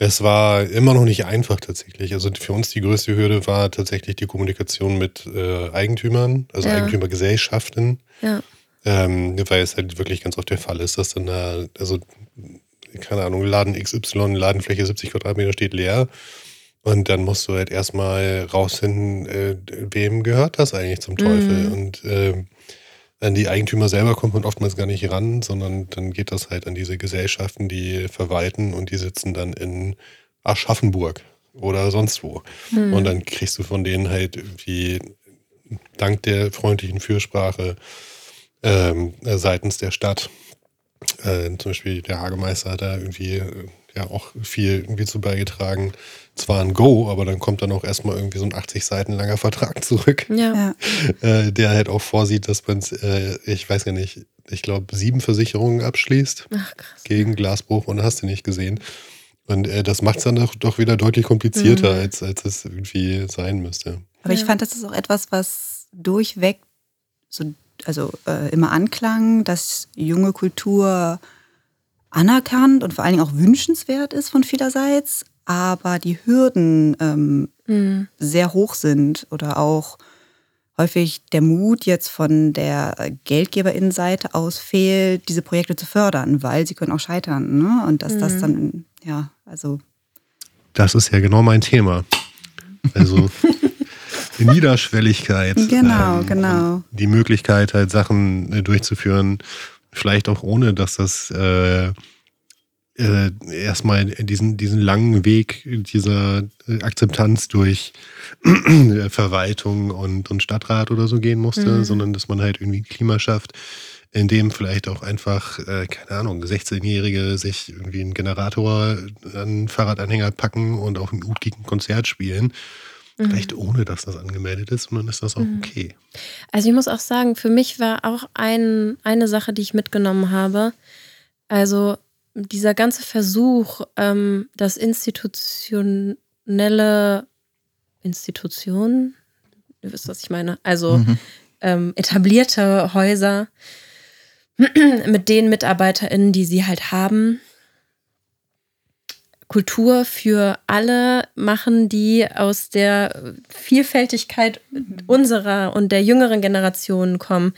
Speaker 3: Es war immer noch nicht einfach tatsächlich. Also für uns die größte Hürde war tatsächlich die Kommunikation mit äh, Eigentümern, also ja. Eigentümergesellschaften. Ja. Ähm, weil es halt wirklich ganz oft der Fall ist, dass dann da, also, keine Ahnung, Laden XY, Ladenfläche 70 Quadratmeter steht leer. Und dann musst du halt erstmal rausfinden, äh, wem gehört das eigentlich zum Teufel. Mhm. Und äh, an die Eigentümer selber kommt man oftmals gar nicht ran, sondern dann geht das halt an diese Gesellschaften, die verwalten und die sitzen dann in Aschaffenburg oder sonst wo. Mhm. Und dann kriegst du von denen halt irgendwie dank der freundlichen Fürsprache ähm, seitens der Stadt, äh, zum Beispiel der Hagemeister hat da irgendwie äh, ja auch viel irgendwie zu beigetragen, zwar ein Go, aber dann kommt dann auch erstmal irgendwie so ein 80 Seiten langer Vertrag zurück, ja. (laughs) äh, der halt auch vorsieht, dass man, äh, ich weiß gar nicht, ich glaube, sieben Versicherungen abschließt Ach, gegen Glasbruch und hast du nicht gesehen. Und äh, das macht es dann doch, doch wieder deutlich komplizierter, mhm. als, als es irgendwie sein müsste.
Speaker 4: Aber ich fand, das ist auch etwas, was durchweg so, also äh, immer anklang, dass junge Kultur anerkannt und vor allen Dingen auch wünschenswert ist von vielerseits, aber die Hürden ähm, mhm. sehr hoch sind oder auch häufig der Mut jetzt von der Geldgeberinnenseite aus fehlt, diese Projekte zu fördern, weil sie können auch scheitern. Ne? Und dass mhm. das dann, ja, also.
Speaker 3: Das ist ja genau mein Thema. Also (laughs) Niederschwelligkeit.
Speaker 4: Genau, ähm, genau.
Speaker 3: Die Möglichkeit, halt Sachen äh, durchzuführen, vielleicht auch ohne, dass das äh, äh, erstmal diesen, diesen langen Weg dieser Akzeptanz durch Verwaltung und, und Stadtrat oder so gehen musste, mhm. sondern dass man halt irgendwie ein Klima schafft, in dem vielleicht auch einfach, äh, keine Ahnung, 16-Jährige sich irgendwie einen Generator an einen Fahrradanhänger packen und auf einem utgigen Konzert spielen. Mhm. Vielleicht ohne, dass das angemeldet ist, und dann ist das auch mhm. okay.
Speaker 2: Also ich muss auch sagen, für mich war auch ein, eine Sache, die ich mitgenommen habe. Also dieser ganze Versuch, ähm, das institutionelle Institutionen, ihr wisst, was ich meine, also mhm. ähm, etablierte Häuser (clears throat) mit den MitarbeiterInnen, die sie halt haben, Kultur für alle machen, die aus der Vielfältigkeit mhm. unserer und der jüngeren Generationen kommen.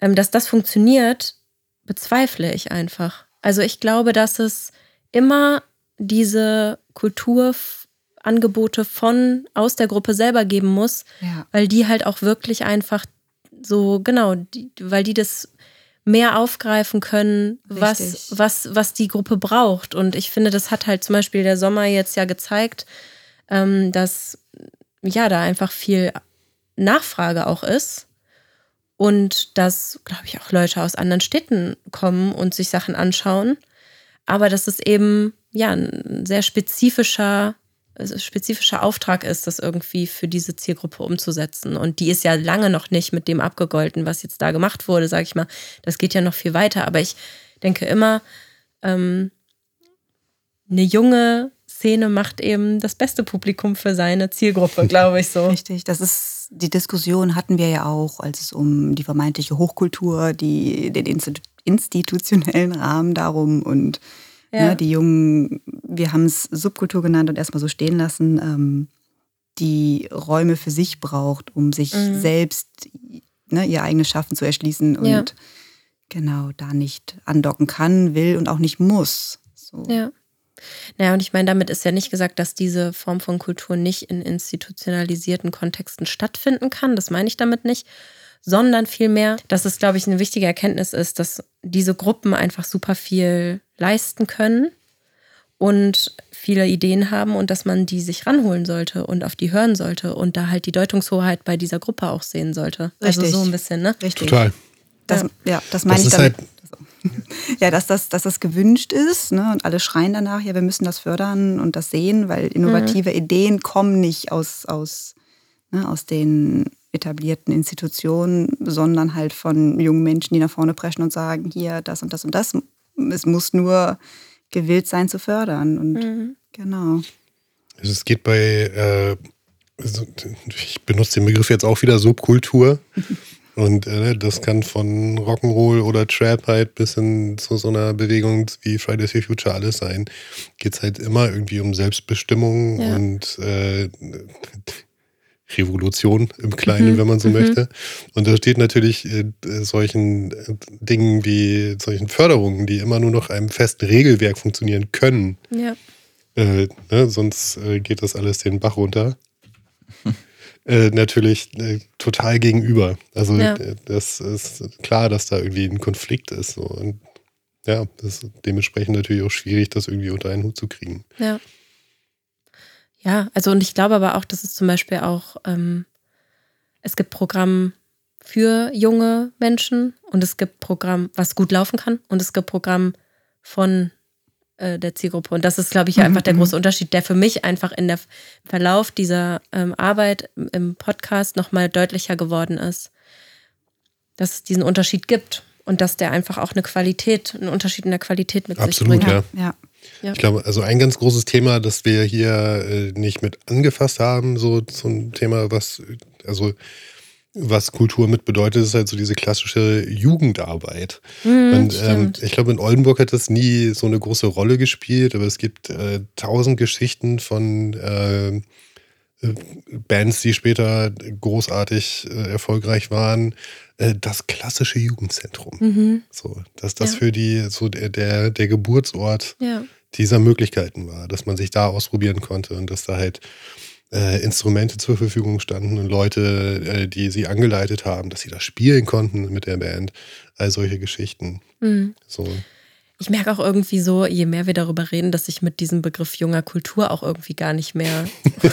Speaker 2: Ähm, dass das funktioniert, bezweifle ich einfach. Also ich glaube, dass es immer diese Kulturangebote von aus der Gruppe selber geben muss, ja. weil die halt auch wirklich einfach so, genau, die, weil die das mehr aufgreifen können, was, was, was die Gruppe braucht. Und ich finde, das hat halt zum Beispiel der Sommer jetzt ja gezeigt, ähm, dass ja da einfach viel Nachfrage auch ist. Und dass, glaube ich, auch Leute aus anderen Städten kommen und sich Sachen anschauen. Aber dass es eben ja ein sehr spezifischer spezifischer Auftrag ist, das irgendwie für diese Zielgruppe umzusetzen. Und die ist ja lange noch nicht mit dem abgegolten, was jetzt da gemacht wurde, sage ich mal. Das geht ja noch viel weiter. Aber ich denke immer, ähm, eine junge Szene macht eben das beste Publikum für seine Zielgruppe, glaube ich so. (laughs)
Speaker 4: Richtig, das ist die Diskussion hatten wir ja auch, als es um die vermeintliche Hochkultur, die, den institutionellen Rahmen darum und ja. Ne, die Jungen, wir haben es Subkultur genannt und erstmal so stehen lassen, ähm, die Räume für sich braucht, um sich mhm. selbst ne, ihr eigenes Schaffen zu erschließen und ja. genau da nicht andocken kann, will und auch nicht muss. So.
Speaker 2: Ja. Naja, und ich meine, damit ist ja nicht gesagt, dass diese Form von Kultur nicht in institutionalisierten Kontexten stattfinden kann. Das meine ich damit nicht. Sondern vielmehr, dass es, glaube ich, eine wichtige Erkenntnis ist, dass diese Gruppen einfach super viel leisten können und viele Ideen haben und dass man die sich ranholen sollte und auf die hören sollte und da halt die Deutungshoheit bei dieser Gruppe auch sehen sollte. Also Richtig. Also so ein bisschen, ne?
Speaker 3: Richtig. Total.
Speaker 4: Das, ja, das meine das ich damit. Halt (laughs) ja, dass das, dass das gewünscht ist ne? und alle schreien danach, ja, wir müssen das fördern und das sehen, weil innovative mhm. Ideen kommen nicht aus, aus, ne, aus den etablierten Institutionen, sondern halt von jungen Menschen, die nach vorne preschen und sagen, hier, das und das und das es muss nur gewillt sein zu fördern. Und mhm. genau.
Speaker 3: Also es geht bei, äh, ich benutze den Begriff jetzt auch wieder, Subkultur. (laughs) Und äh, das kann von Rock'n'Roll oder Trap halt bis hin zu so einer Bewegung wie Fridays for Future alles sein. Geht es halt immer irgendwie um Selbstbestimmung ja. und äh, (laughs) Revolution im Kleinen, mhm. wenn man so mhm. möchte. Und da steht natürlich äh, solchen äh, Dingen wie solchen Förderungen, die immer nur noch einem festen Regelwerk funktionieren können. Ja. Äh, ne, sonst äh, geht das alles den Bach runter. Äh, natürlich äh, total gegenüber. Also ja. das ist klar, dass da irgendwie ein Konflikt ist. So. Und ja, das ist dementsprechend natürlich auch schwierig, das irgendwie unter einen Hut zu kriegen.
Speaker 2: Ja. Ja, also und ich glaube aber auch, dass es zum Beispiel auch, ähm, es gibt Programm für junge Menschen und es gibt Programm, was gut laufen kann und es gibt Programm von äh, der Zielgruppe. Und das ist, glaube ich, mhm, einfach der mhm. große Unterschied, der für mich einfach in der Verlauf dieser ähm, Arbeit im Podcast nochmal deutlicher geworden ist, dass es diesen Unterschied gibt und dass der einfach auch eine Qualität, einen Unterschied in der Qualität mit
Speaker 3: Absolut,
Speaker 2: sich
Speaker 3: bringt. Ja. ja. Ja. Ich glaube, also ein ganz großes Thema, das wir hier äh, nicht mit angefasst haben, so zum Thema, was, also was Kultur mit bedeutet, ist halt so diese klassische Jugendarbeit. Mm, und ähm, ich glaube, in Oldenburg hat das nie so eine große Rolle gespielt, aber es gibt äh, tausend Geschichten von äh, äh Bands, die später großartig äh, erfolgreich waren. Äh, das klassische Jugendzentrum. Mhm. So, dass das ja. für die so der, der, der Geburtsort ja. dieser Möglichkeiten war, dass man sich da ausprobieren konnte und dass da halt äh, Instrumente zur Verfügung standen und Leute, äh, die sie angeleitet haben, dass sie das spielen konnten mit der Band. All solche Geschichten. Mhm. So.
Speaker 2: Ich merke auch irgendwie so, je mehr wir darüber reden, dass ich mit diesem Begriff junger Kultur auch irgendwie gar nicht mehr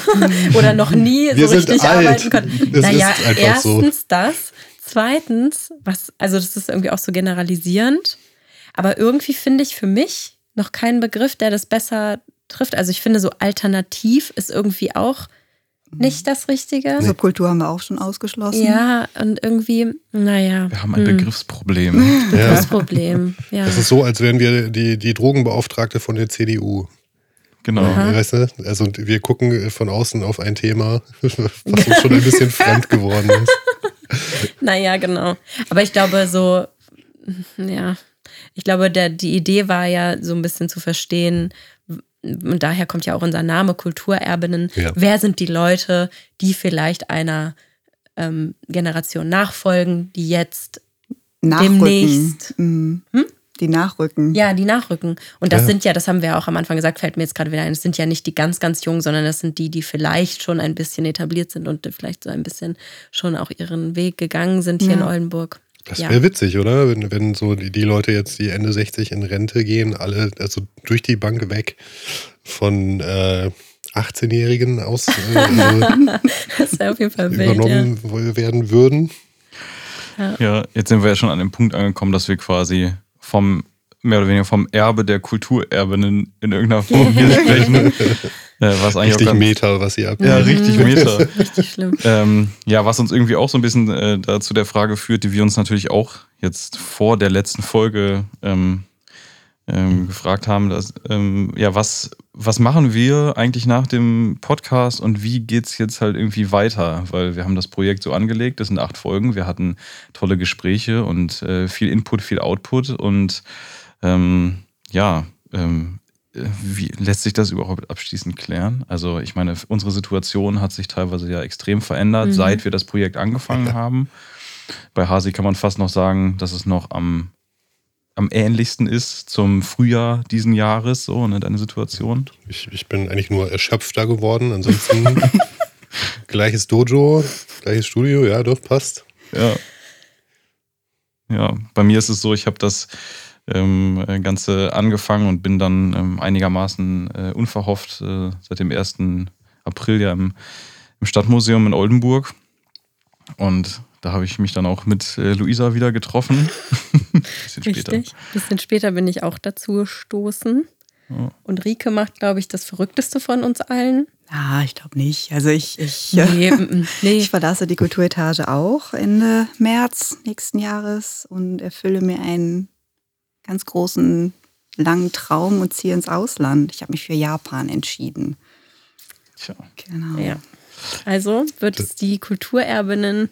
Speaker 2: (laughs) oder noch nie wir so richtig alt. arbeiten konnte. Das naja, erstens so. das. Zweitens, was, also das ist irgendwie auch so generalisierend, aber irgendwie finde ich für mich noch keinen Begriff, der das besser trifft. Also ich finde, so alternativ ist irgendwie auch nicht das Richtige.
Speaker 4: Subkultur haben wir auch schon ausgeschlossen.
Speaker 2: Ja, und irgendwie, naja.
Speaker 1: Wir haben ein hm. Begriffsproblem.
Speaker 2: Begriffsproblem, (laughs) ja.
Speaker 3: Das ist so, als wären wir die, die Drogenbeauftragte von der CDU. Genau. Weißt du? Also wir gucken von außen auf ein Thema, (laughs) was uns schon ein bisschen (laughs) fremd geworden ist.
Speaker 2: naja, genau. Aber ich glaube, so, ja, ich glaube, der, die Idee war ja so ein bisschen zu verstehen, und daher kommt ja auch unser Name Kulturerbinnen. Ja. Wer sind die Leute, die vielleicht einer ähm, Generation nachfolgen, die jetzt Nachrücken. demnächst.
Speaker 4: Mhm. Hm? Die nachrücken.
Speaker 2: Ja, die nachrücken. Und das ja. sind ja, das haben wir auch am Anfang gesagt, fällt mir jetzt gerade wieder ein, das sind ja nicht die ganz, ganz jungen, sondern das sind die, die vielleicht schon ein bisschen etabliert sind und vielleicht so ein bisschen schon auch ihren Weg gegangen sind hier ja. in Oldenburg.
Speaker 3: Das wäre ja. witzig, oder? Wenn, wenn so die, die, Leute jetzt, die Ende 60 in Rente gehen, alle, also durch die Bank weg von äh, 18-Jährigen aus äh, (laughs)
Speaker 2: das auf jeden Fall
Speaker 3: übernommen wild, ja. werden würden.
Speaker 1: Ja. ja, jetzt sind wir ja schon an dem Punkt angekommen, dass wir quasi vom mehr oder weniger vom Erbe der Kulturerbinnen in irgendeiner Form (laughs) hier sprechen. (laughs) äh,
Speaker 3: was eigentlich richtig ganz, Meta, was ihr habt.
Speaker 1: Ja, richtig Meta. (laughs) richtig schlimm. Ähm, ja, was uns irgendwie auch so ein bisschen äh, dazu der Frage führt, die wir uns natürlich auch jetzt vor der letzten Folge ähm, ähm, gefragt haben, dass, ähm, ja, was, was machen wir eigentlich nach dem Podcast und wie geht es jetzt halt irgendwie weiter? Weil wir haben das Projekt so angelegt, das sind acht Folgen, wir hatten tolle Gespräche und äh, viel Input, viel Output und ähm, ja, ähm, wie lässt sich das überhaupt abschließend klären? Also ich meine, unsere Situation hat sich teilweise ja extrem verändert, mhm. seit wir das Projekt angefangen haben. Bei Hasi kann man fast noch sagen, dass es noch am, am ähnlichsten ist zum Frühjahr diesen Jahres, so, ne, deine Situation.
Speaker 3: Ich, ich bin eigentlich nur erschöpfter geworden, ansonsten (laughs) gleiches Dojo, gleiches Studio, ja, doch, passt.
Speaker 1: Ja. Ja, bei mir ist es so, ich habe das ähm, äh, Ganze angefangen und bin dann ähm, einigermaßen äh, unverhofft äh, seit dem 1. April ja im, im Stadtmuseum in Oldenburg. Und da habe ich mich dann auch mit äh, Luisa wieder getroffen. (laughs)
Speaker 2: bisschen später. Richtig. Bisschen später bin ich auch dazu gestoßen. Ja. Und Rike macht, glaube ich, das Verrückteste von uns allen.
Speaker 4: Ah, ich glaube nicht. Also ich, ich, nee, nee. ich verlasse die Kulturetage auch Ende März nächsten Jahres und erfülle mir einen ganz großen, langen Traum und ziehe ins Ausland. Ich habe mich für Japan entschieden.
Speaker 2: Tja. Genau. Ja. Also wird es die Kulturerbinnen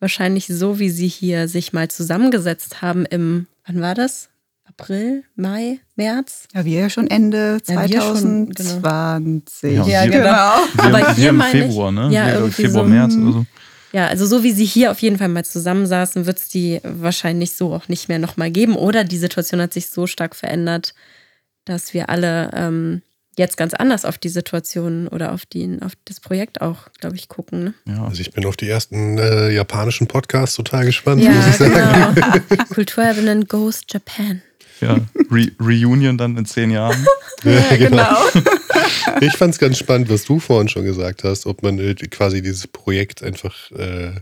Speaker 2: wahrscheinlich so, wie sie hier sich mal zusammengesetzt haben im, wann war das? April, Mai, März?
Speaker 4: Ja, wir ja schon Ende 2020.
Speaker 2: Ja, ja, genau.
Speaker 1: Wir, Aber hier wir im Februar, ne?
Speaker 2: Ja,
Speaker 1: Februar, so, März oder so.
Speaker 2: Ja, also so wie sie hier auf jeden Fall mal zusammensaßen, wird es die wahrscheinlich so auch nicht mehr nochmal geben. Oder die Situation hat sich so stark verändert, dass wir alle ähm, jetzt ganz anders auf die Situation oder auf, die, auf das Projekt auch, glaube ich, gucken. Ne?
Speaker 3: Ja. Also ich bin auf die ersten äh, japanischen Podcasts total gespannt, ja, muss ich sagen.
Speaker 2: Genau. (laughs) Goes Japan.
Speaker 1: Ja, Re Reunion dann in zehn Jahren. (laughs) (laughs)
Speaker 2: ja, genau. (laughs)
Speaker 3: Ich fand es ganz spannend, was du vorhin schon gesagt hast, ob man äh, quasi dieses Projekt einfach äh,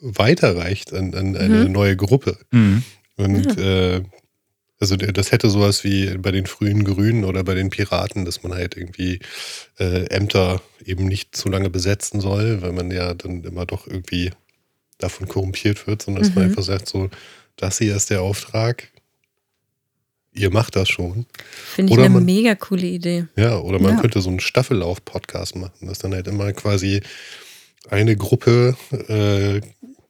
Speaker 3: weiterreicht an, an eine mhm. neue Gruppe. Mhm. Und äh, also das hätte sowas wie bei den frühen Grünen oder bei den Piraten, dass man halt irgendwie äh, Ämter eben nicht zu lange besetzen soll, weil man ja dann immer doch irgendwie davon korrumpiert wird, sondern dass mhm. man einfach sagt, so, das hier ist der Auftrag, ihr macht das schon.
Speaker 2: Finde ich oder eine man, mega coole Idee.
Speaker 3: Ja, oder man ja. könnte so einen Staffellauf-Podcast machen, dass dann halt immer quasi eine Gruppe äh,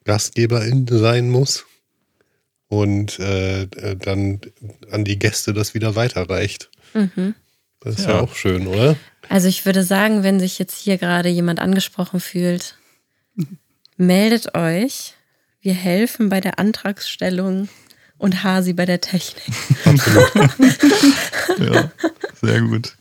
Speaker 3: GastgeberIn sein muss und äh, dann an die Gäste das wieder weiterreicht. Mhm. Das ist ja. ja auch schön, oder?
Speaker 2: Also ich würde sagen, wenn sich jetzt hier gerade jemand angesprochen fühlt, meldet euch. Wir helfen bei der Antragsstellung und Hasi bei der Technik. Absolut. (laughs)
Speaker 1: ja, sehr gut.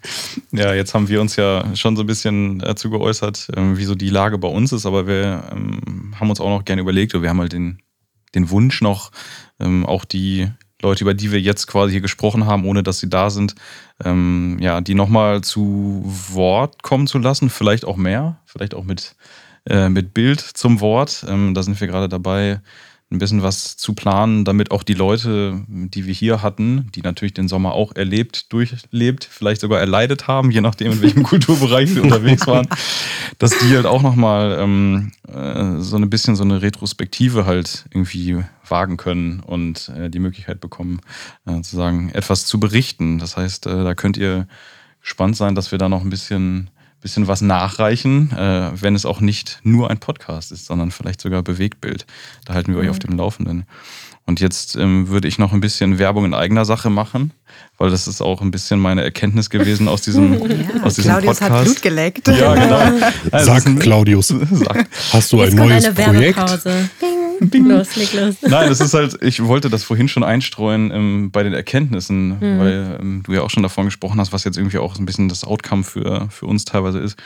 Speaker 1: Ja, jetzt haben wir uns ja schon so ein bisschen dazu geäußert, ähm, wie so die Lage bei uns ist, aber wir ähm, haben uns auch noch gerne überlegt, oder wir haben halt den, den Wunsch noch, ähm, auch die Leute, über die wir jetzt quasi hier gesprochen haben, ohne dass sie da sind, ja, die nochmal zu Wort kommen zu lassen, vielleicht auch mehr, vielleicht auch mit, äh, mit Bild zum Wort. da sind wir gerade dabei, ein bisschen was zu planen, damit auch die Leute, die wir hier hatten, die natürlich den Sommer auch erlebt, durchlebt, vielleicht sogar erleidet haben, je nachdem, in welchem (laughs) Kulturbereich sie unterwegs waren, dass die halt auch nochmal ähm, äh, so ein bisschen so eine Retrospektive halt irgendwie wagen können und äh, die Möglichkeit bekommen, äh, sozusagen etwas zu berichten. Das heißt, äh, da könnt ihr gespannt sein, dass wir da noch ein bisschen bisschen was nachreichen, äh, wenn es auch nicht nur ein Podcast ist, sondern vielleicht sogar Bewegtbild. Da halten wir mhm. euch auf dem Laufenden. Und jetzt ähm, würde ich noch ein bisschen Werbung in eigener Sache machen, weil das ist auch ein bisschen meine Erkenntnis gewesen aus diesem, (laughs) ja, aus diesem
Speaker 4: Claudius
Speaker 1: Podcast.
Speaker 4: hat Blut geleckt.
Speaker 1: Ja, genau. (laughs)
Speaker 3: Also Sag, Claudius, (laughs) Sag. hast du ein neues Projekt? (laughs)
Speaker 1: los, leg los. Nein, das ist halt, ich wollte das vorhin schon einstreuen ähm, bei den Erkenntnissen, mhm. weil ähm, du ja auch schon davon gesprochen hast, was jetzt irgendwie auch ein bisschen das Outcome für, für uns teilweise ist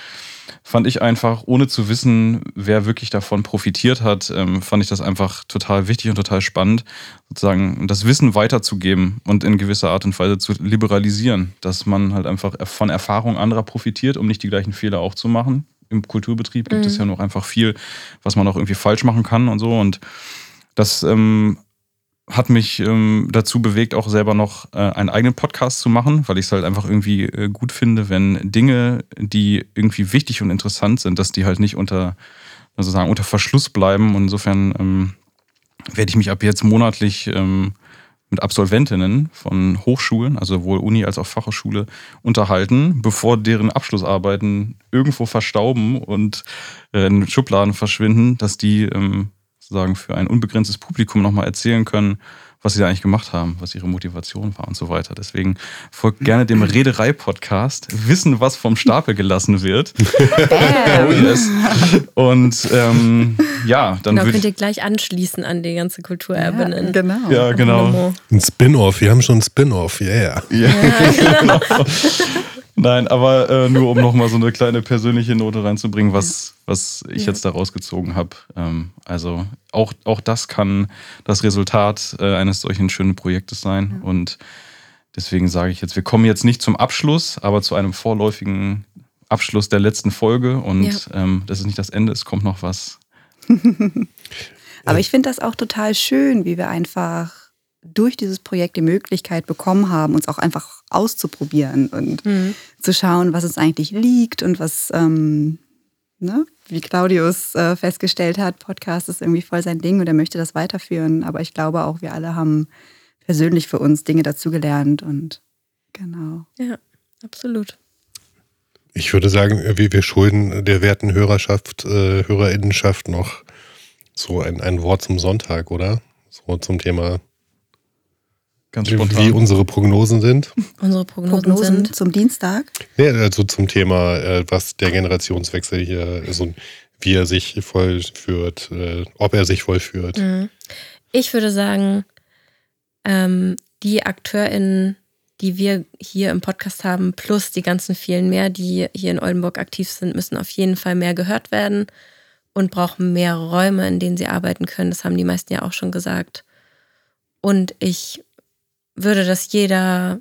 Speaker 1: fand ich einfach, ohne zu wissen, wer wirklich davon profitiert hat, ähm, fand ich das einfach total wichtig und total spannend, sozusagen das Wissen weiterzugeben und in gewisser Art und Weise zu liberalisieren, dass man halt einfach von Erfahrung anderer profitiert, um nicht die gleichen Fehler auch zu machen. Im Kulturbetrieb gibt mhm. es ja noch einfach viel, was man auch irgendwie falsch machen kann und so. Und das ähm, hat mich ähm, dazu bewegt, auch selber noch äh, einen eigenen Podcast zu machen, weil ich es halt einfach irgendwie äh, gut finde, wenn Dinge, die irgendwie wichtig und interessant sind, dass die halt nicht unter, sozusagen unter Verschluss bleiben. Und insofern ähm, werde ich mich ab jetzt monatlich ähm, mit Absolventinnen von Hochschulen, also sowohl Uni als auch Fachhochschule, unterhalten, bevor deren Abschlussarbeiten irgendwo verstauben und äh, in Schubladen verschwinden, dass die ähm, sozusagen für ein unbegrenztes Publikum nochmal erzählen können, was sie da eigentlich gemacht haben, was ihre Motivation war und so weiter. Deswegen folgt gerne dem Rederei-Podcast, wissen, was vom Stapel gelassen wird. (laughs) oh yes. Und ähm, ja, dann
Speaker 2: genau, könnt ihr gleich anschließen an die ganze Kulturerbe.
Speaker 3: Ja,
Speaker 2: genau.
Speaker 3: Ja, genau. Ein Spin-off, wir haben schon ein Spin-off, yeah. ja,
Speaker 1: genau. (laughs) (laughs) Nein, aber äh, nur um (laughs) nochmal so eine kleine persönliche Note reinzubringen, was, was ich jetzt da rausgezogen habe. Ähm, also auch, auch das kann das Resultat äh, eines solchen schönen Projektes sein. Ja. Und deswegen sage ich jetzt, wir kommen jetzt nicht zum Abschluss, aber zu einem vorläufigen Abschluss der letzten Folge. Und ja. ähm, das ist nicht das Ende, es kommt noch was. (laughs)
Speaker 4: aber ich finde das auch total schön, wie wir einfach durch dieses Projekt die Möglichkeit bekommen haben, uns auch einfach auszuprobieren und mhm. zu schauen, was es eigentlich liegt und was, ähm, ne, wie Claudius äh, festgestellt hat, Podcast ist irgendwie voll sein Ding und er möchte das weiterführen. Aber ich glaube auch, wir alle haben persönlich für uns Dinge dazugelernt und genau.
Speaker 2: Ja, absolut.
Speaker 3: Ich würde sagen, wir, wir schulden der werten Hörerschaft, äh, Hörerinnenschaft noch so ein, ein Wort zum Sonntag, oder? So zum Thema Ganz spontan. Wie unsere Prognosen sind. (laughs)
Speaker 2: Unsere Prognosen, Prognosen sind
Speaker 4: zum Dienstag?
Speaker 3: Ja, also zum Thema, äh, was der Generationswechsel hier, also wie er sich vollführt, äh, ob er sich vollführt. Mhm.
Speaker 2: Ich würde sagen, ähm, die AkteurInnen, die wir hier im Podcast haben, plus die ganzen vielen mehr, die hier in Oldenburg aktiv sind, müssen auf jeden Fall mehr gehört werden und brauchen mehr Räume, in denen sie arbeiten können. Das haben die meisten ja auch schon gesagt. Und ich würde das jeder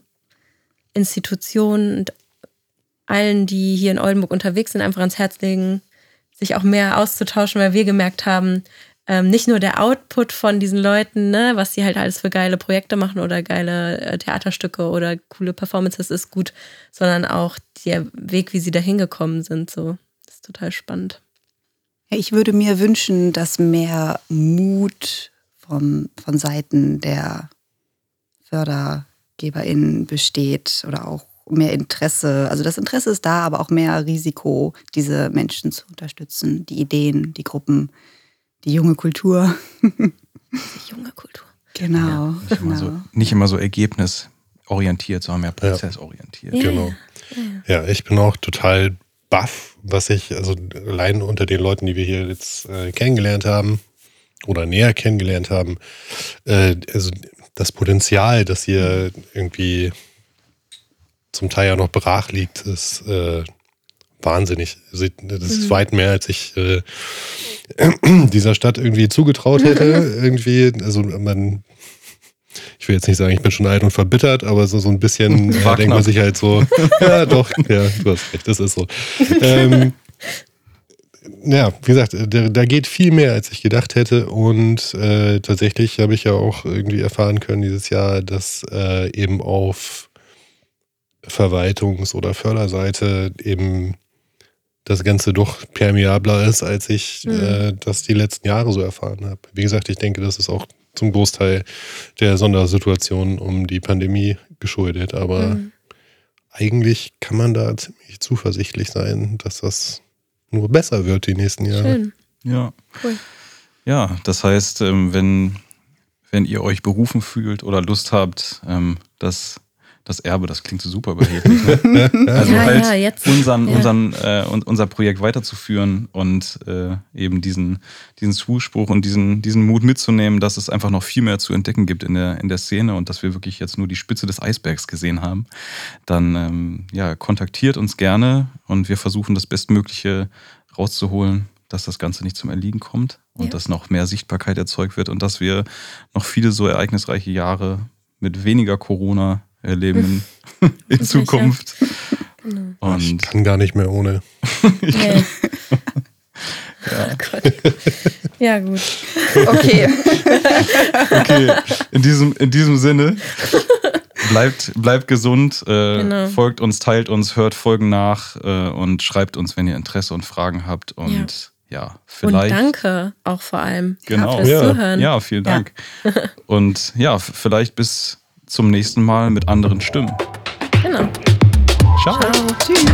Speaker 2: Institution und allen, die hier in Oldenburg unterwegs sind, einfach ans Herz legen, sich auch mehr auszutauschen, weil wir gemerkt haben, ähm, nicht nur der Output von diesen Leuten, ne, was sie halt alles für geile Projekte machen oder geile äh, Theaterstücke oder coole Performances ist gut, sondern auch der Weg, wie sie da hingekommen sind. So, das ist total spannend.
Speaker 4: Ich würde mir wünschen, dass mehr Mut vom, von Seiten der FördergeberInnen besteht oder auch mehr Interesse. Also das Interesse ist da, aber auch mehr Risiko, diese Menschen zu unterstützen, die Ideen, die Gruppen, die junge Kultur.
Speaker 2: Die junge Kultur.
Speaker 4: Genau. Ja,
Speaker 1: nicht, genau. Immer so, nicht immer so ergebnisorientiert, sondern mehr prozessorientiert.
Speaker 3: Ja. Genau. Ja, ich bin auch total baff, was ich, also allein unter den Leuten, die wir hier jetzt äh, kennengelernt haben oder näher kennengelernt haben, äh, also das Potenzial, das hier irgendwie zum Teil ja noch brach liegt, ist äh, wahnsinnig. Also, das ist mhm. weit mehr, als ich äh, (clears throat) dieser Stadt irgendwie zugetraut hätte. (laughs) irgendwie, also man, ich will jetzt nicht sagen, ich bin schon alt und verbittert, aber so, so ein bisschen (laughs) da denkt man sich halt so, (laughs) ja doch, ja, du hast recht, das ist so. Ähm, ja, wie gesagt, da, da, geht viel mehr, als ich gedacht hätte. Und äh, tatsächlich habe ich ja auch irgendwie erfahren können dieses Jahr, dass äh, eben auf Verwaltungs- oder Förderseite eben das Ganze doch permeabler ist, als ich mhm. äh, das die letzten Jahre so erfahren habe. Wie gesagt, ich denke, das ist auch zum Großteil der Sondersituation um die Pandemie geschuldet. Aber mhm. eigentlich kann man da ziemlich zuversichtlich sein, dass das nur besser wird die nächsten Jahre. Schön.
Speaker 1: Ja. Cool. Ja, das heißt, ähm, wenn, wenn ihr euch berufen fühlt oder Lust habt, ähm, das das Erbe, das klingt so super überheblich. Ne? (laughs) Also ja, halt ja, jetzt, unseren, ja. unseren, äh, unser Projekt weiterzuführen und äh, eben diesen, diesen Zuspruch und diesen, diesen Mut mitzunehmen, dass es einfach noch viel mehr zu entdecken gibt in der, in der Szene und dass wir wirklich jetzt nur die Spitze des Eisbergs gesehen haben, dann ähm, ja, kontaktiert uns gerne und wir versuchen das Bestmögliche rauszuholen, dass das Ganze nicht zum Erliegen kommt und ja. dass noch mehr Sichtbarkeit erzeugt wird und dass wir noch viele so ereignisreiche Jahre mit weniger Corona erleben (laughs) in Zukunft.
Speaker 3: Genau. Und ich kann gar nicht mehr ohne. (laughs)
Speaker 2: ja. Oh Gott. Ja, gut. Okay.
Speaker 1: okay. In diesem, in diesem Sinne, bleibt, bleibt gesund, äh, genau. folgt uns, teilt uns, hört Folgen nach äh, und schreibt uns, wenn ihr Interesse und Fragen habt. Und ja, ja vielleicht.
Speaker 2: Und danke auch vor allem
Speaker 1: genau.
Speaker 2: fürs
Speaker 1: ja.
Speaker 2: Zuhören.
Speaker 1: Ja, vielen Dank. Ja. (laughs) und ja, vielleicht bis zum nächsten Mal mit anderen Stimmen.
Speaker 2: Genau.
Speaker 1: Ciao. Ciao.
Speaker 2: Tschüss.